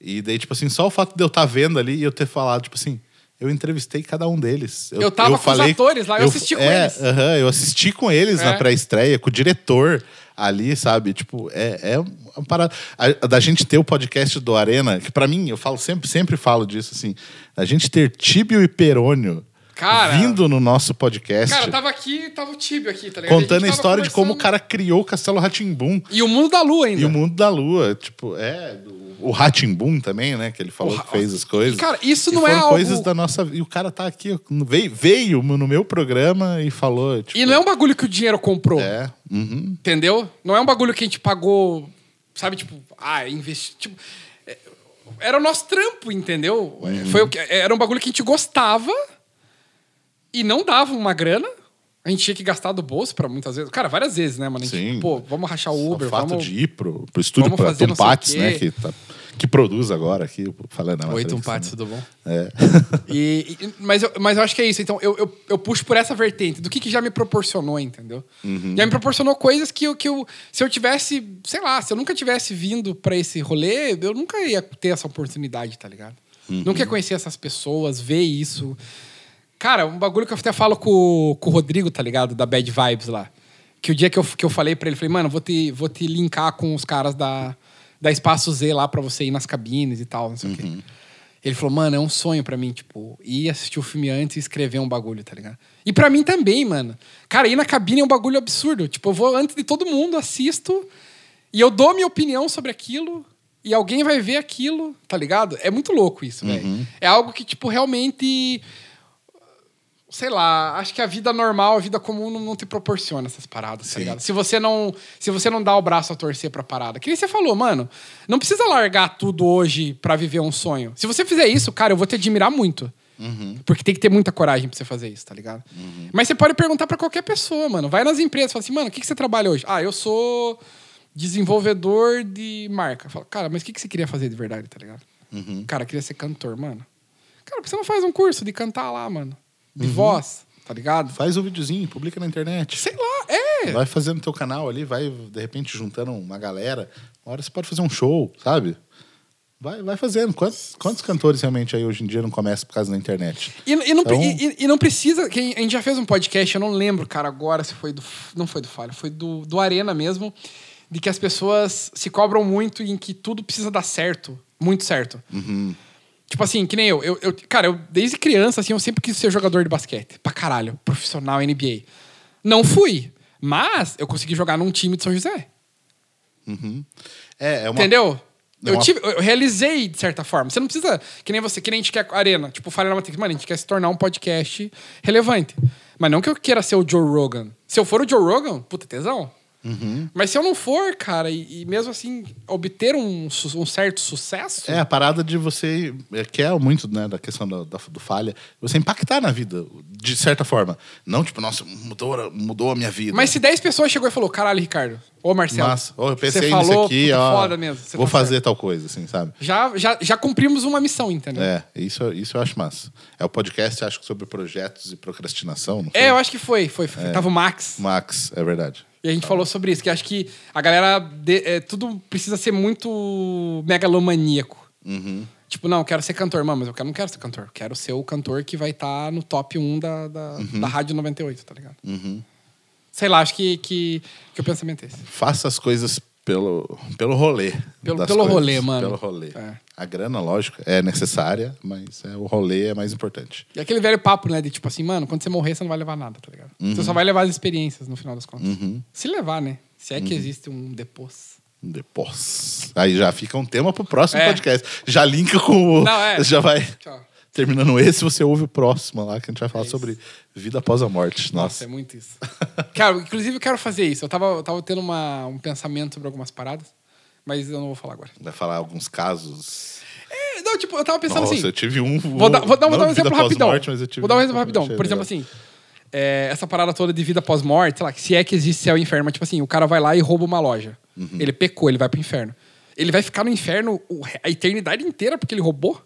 E daí, tipo assim, só o fato de eu estar vendo ali e eu ter falado, tipo assim... Eu entrevistei cada um deles. Eu tava com os atores lá, eu assisti com é, eles. aham, eu assisti com eles na É. pré-estreia, com o diretor ali, sabe? Tipo, é, é uma parada. A, da gente ter o podcast do Arena, que pra mim, eu falo sempre, sempre falo disso, assim. A gente ter Tíbio e Perônio Cara- vindo no nosso podcast. Cara, tava aqui, tava o Tibio aqui, tá ligado? Contando a, tava história de como o conversando. cara criou o Castelo Ratimbum E o mundo da lua ainda. e o mundo da lua. Tipo, é. O Ratimbum também, né? Que ele falou O que fez as coisas. Cara, isso E não é algo- coisas da nossa. E o cara tá aqui, veio, veio no meu programa e falou. Tipo, E não é um bagulho que o dinheiro comprou. É. uhum. Entendeu? Não é um bagulho que a gente pagou, sabe, tipo, ah, investi. Tipo, é, era o nosso trampo, entendeu? Uhum. Foi o que, era um bagulho que a gente gostava e não dava uma grana. A gente tinha que gastar do bolso pra muitas vezes. Cara, várias vezes, né, mano? A gente, Sim. pô, vamos rachar o Uber, o fato vamos... de ir pro, pro estúdio vamos pra fazer o né? Que, tá- que produz agora aqui, falando na Oi, matéria, Tumpates, né? tudo bom? É. [LAUGHS] E, e- mas, eu, mas eu acho que é isso. Então, eu, eu, eu puxo por essa vertente do que, que já me proporcionou, entendeu? Já me proporcionou coisas que eu, que eu. Se eu tivesse, sei lá, se eu nunca tivesse vindo pra esse rolê, eu nunca ia ter essa oportunidade, tá ligado? Nunca ia conhecer essas pessoas, ver isso. Cara, um bagulho que eu até falo com, com o Rodrigo, tá ligado? Da Bad Vibes lá. Que o dia que eu, que eu falei pra ele, falei, mano, vou te, vou te linkar com os caras da, da Espaço Z lá pra você ir nas cabines e tal, não sei o quê. Ele falou, mano, é um sonho pra mim, tipo, ir assistir o filme antes e escrever um bagulho, tá ligado? E pra mim também, mano. Cara, ir na cabine é um bagulho absurdo. Tipo, eu vou antes de todo mundo, assisto, e eu dou minha opinião sobre aquilo, e alguém vai ver aquilo, tá ligado? É muito louco isso, velho. É algo que, tipo, realmente. Sei lá, acho que a vida normal, a vida comum não, não te proporciona essas paradas, tá Sim. ligado? Se você não, se você não dá o braço a torcer pra parada. Que nem você falou, mano, não precisa largar tudo hoje pra viver um sonho. Se você fizer isso, cara, eu vou te admirar muito. Porque tem que ter muita coragem pra você fazer isso, tá ligado? Mas você pode perguntar pra qualquer pessoa, mano. Vai nas empresas, fala assim, mano, o que, que você trabalha hoje? Ah, eu sou desenvolvedor de marca. Fala, cara, mas o que, que você queria fazer de verdade, tá ligado? Cara, eu queria ser cantor, mano. Cara, por que você não faz um curso de cantar lá, mano? De voz, tá ligado? Faz um videozinho, publica na internet. Sei lá, é. Vai fazendo teu canal ali, vai de repente juntando uma galera. Uma hora você pode fazer um show, sabe? Vai, vai fazendo. Quantos, quantos cantores realmente aí hoje em dia não começam por causa da internet? E, e não, Então- e- e não precisa. que A gente já fez um podcast, eu não lembro, cara, agora se foi do. Não foi do Falha, foi do, do Arena mesmo. De que as pessoas se cobram muito e em que tudo precisa dar certo. Muito certo. Tipo assim, que nem eu, eu, eu. Cara, eu desde criança, assim, eu sempre quis ser jogador de basquete. Pra caralho. Profissional NBA. Não fui. Mas eu consegui jogar num time de São José. É, é uma. Entendeu? É Eu, tive- eu realizei de certa forma. Você não precisa. Que nem você, que nem a gente quer arena. Tipo, falha na matriz. Mano, a gente quer se tornar um podcast relevante. Mas não que eu queira ser o Joe Rogan. Se eu for o Joe Rogan, puta tesão. Uhum. Mas se eu não for, cara, e, e mesmo assim obter um, um certo sucesso. É a parada de você, é, que é muito né, da questão do, do falha, você impactar na vida, de certa forma. Não tipo, nossa, mudou, mudou a minha vida. Mas se 10 pessoas chegou e falou, caralho, Ricardo, ô Marcelo. Nossa, ô, eu pensei você nisso falou, aqui, puta, ó. foda mesmo. vou tá fazer certo. tal coisa, assim, sabe? Já, já, já cumprimos uma missão, entendeu? É, isso, isso eu acho massa. É o podcast, acho que sobre projetos e procrastinação? É, eu acho que foi. foi, É. foi. Tava o Max. Max, é verdade. E a gente falou sobre isso, que acho que a galera. de- é, tudo precisa ser muito megalomaníaco. Uhum. Tipo, não, eu quero ser cantor, mano, mas eu não quero ser cantor. Eu quero ser o cantor que vai estar no top 1 da, da, Uhum. da Rádio 98, tá ligado? Sei lá, acho que, que, que o pensamento é esse. Faça as coisas pelo, pelo rolê. Pelo- pelo coisas. rolê, mano. Pelo rolê. É. A grana, lógico, é necessária, mas é, o rolê é mais importante. E aquele velho papo, né? De tipo assim, mano, quando você morrer, você não vai levar nada, tá ligado? Você Uhum. só vai levar as experiências, no final das contas. Se levar, né? Se é que existe um depois. Depois. Aí já fica um tema pro próximo É. podcast. Já linka com o. Não, é. [LAUGHS] Já vai. Tchau. Terminando esse, você ouve o próximo lá, que a gente vai falar É sobre vida após a morte. Nossa, Nossa. é muito isso. [LAUGHS] Cara, inclusive eu quero fazer isso. Eu tava, eu tava tendo uma, um pensamento sobre algumas paradas, mas eu não vou falar agora. Vai falar alguns casos. É, não, tipo, eu tava pensando Nossa, assim. eu tive um. Vou dar, vou dar, vou dar um exemplo rapidão. morte, mas eu tive vou dar um exemplo rapidão. Por exemplo, legal. assim, é, essa parada toda de vida pós-morte, sei lá, se é que existe céu e inferno, mas tipo assim, o cara vai lá e rouba uma loja. Uhum. Ele pecou, ele vai pro inferno. Ele vai ficar no inferno a eternidade inteira porque ele roubou?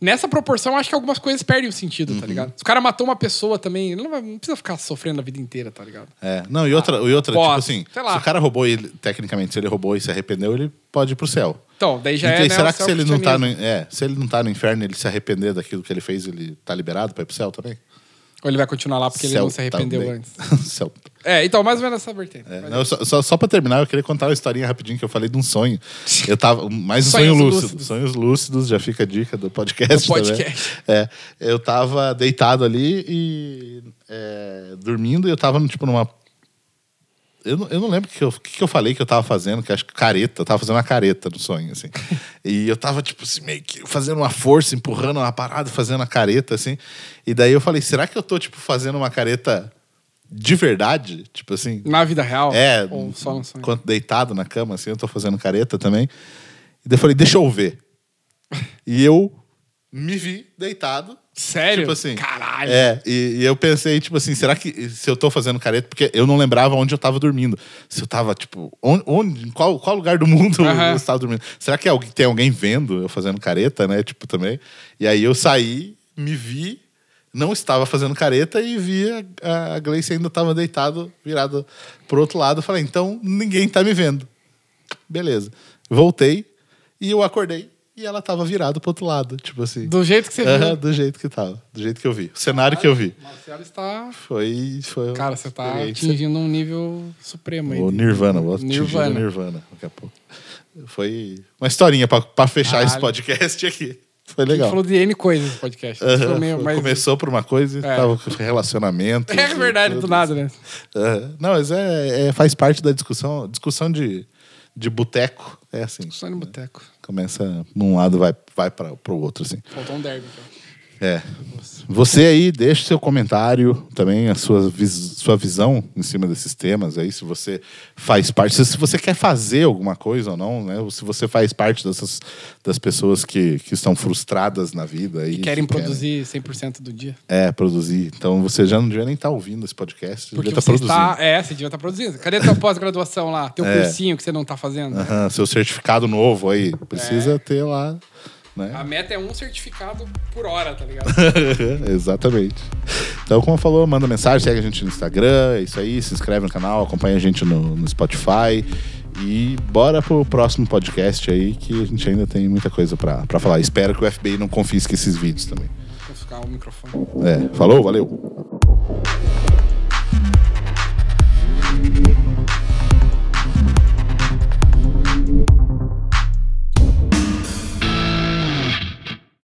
Nessa proporção, acho que algumas coisas perdem o sentido, Uhum. tá ligado? Se o cara matou uma pessoa também, ele não, vai- não precisa ficar sofrendo a vida inteira, tá ligado? É, não, e outra, e outra tipo assim, se o cara roubou ele, tecnicamente, se ele roubou e se arrependeu, ele pode ir pro céu. Então, daí já Então, é. e né, será o que se ele não tá no, é, se ele não tá no inferno, ele se arrepender daquilo que ele fez, ele tá liberado pra ir pro céu também? Ou ele vai continuar lá porque ele Céu não se arrependeu também. antes? [LAUGHS] céu. É, então, mais ou menos essa vertente. É, não, só, só, só pra terminar, eu queria contar uma historinha rapidinho que eu falei de um sonho. Eu tava. Mais um sonho lúcido. lúcidos. Sonhos lúcidos, já fica a dica do podcast. Do podcast. Também. É, eu tava deitado ali e é, dormindo, e eu tava tipo numa. Eu não, eu não lembro o que, eu- que eu falei que eu tava fazendo, que acho que careta, eu tava fazendo uma careta no sonho, assim. e eu tava, tipo assim, meio que fazendo uma força, empurrando uma parada, fazendo a careta, assim. E daí eu falei, será que eu tô, tipo, fazendo uma careta de verdade? Tipo assim. Na vida real? É, Ou só no sonho? enquanto deitado na cama, assim, eu tô fazendo careta também. E daí eu falei, deixa eu ver. E eu me vi deitado. Sério? Tipo assim. Caralho. É, e, e eu pensei, tipo assim, será que se eu tô fazendo careta, porque eu não lembrava onde eu tava dormindo. Se eu tava, tipo, onde, onde em qual, qual lugar do mundo eu estava dormindo? Será que alguém, tem alguém vendo eu fazendo careta, né? Tipo, também. E aí eu saí, me vi, não estava fazendo careta e vi a, a Gleice ainda tava deitado, virado pro outro lado. Eu falei, então ninguém tá me vendo. Beleza. Voltei e eu acordei e ela tava virada pro outro lado, tipo assim. Do jeito que você viu. do jeito que tava. Do jeito que eu vi. O cenário que eu vi. Marcelo está. Foi. foi Cara, você tá atingindo um nível supremo aí. O Nirvana, vou atingir o Nirvana. Nirvana daqui a pouco. Foi uma historinha pra fechar Caralho. esse podcast aqui. Foi A gente legal. falou de N coisas no podcast. Meio mais- Começou por uma coisa, É. tava com relacionamento. [LAUGHS] É verdade, do nada, né? Não, mas é, é- faz parte da discussão. Discussão de, de boteco é assim. Só no boteco. Começa num lado, vai, vai para o outro, assim. Faltou um derby. Então. É. Você aí, deixe seu comentário também, a sua, vis- sua visão em cima desses temas aí, se você faz parte, se, você quer fazer alguma coisa ou não, né? Ou se você faz parte dessas das pessoas que, que estão frustradas na vida. E querem que produzir 100% do dia. é, produzir. Então você já não devia nem estar ouvindo esse podcast, você Porque devia você estar produzindo. está. É, você devia estar produzindo. Cadê tua pós-graduação lá? Teu É. cursinho que você não tá fazendo? Aham, seu certificado novo aí, precisa É. ter lá, né? A meta é um certificado por hora, tá ligado? [LAUGHS] Exatamente. Então, como falou, manda mensagem, segue a gente no Instagram, é isso aí, se inscreve no canal, acompanha a gente no, no Spotify. E bora pro próximo podcast aí, que a gente ainda tem muita coisa pra, pra falar. Espero que o FBI não confisque esses vídeos também. Vou ficar o microfone. É, falou, valeu.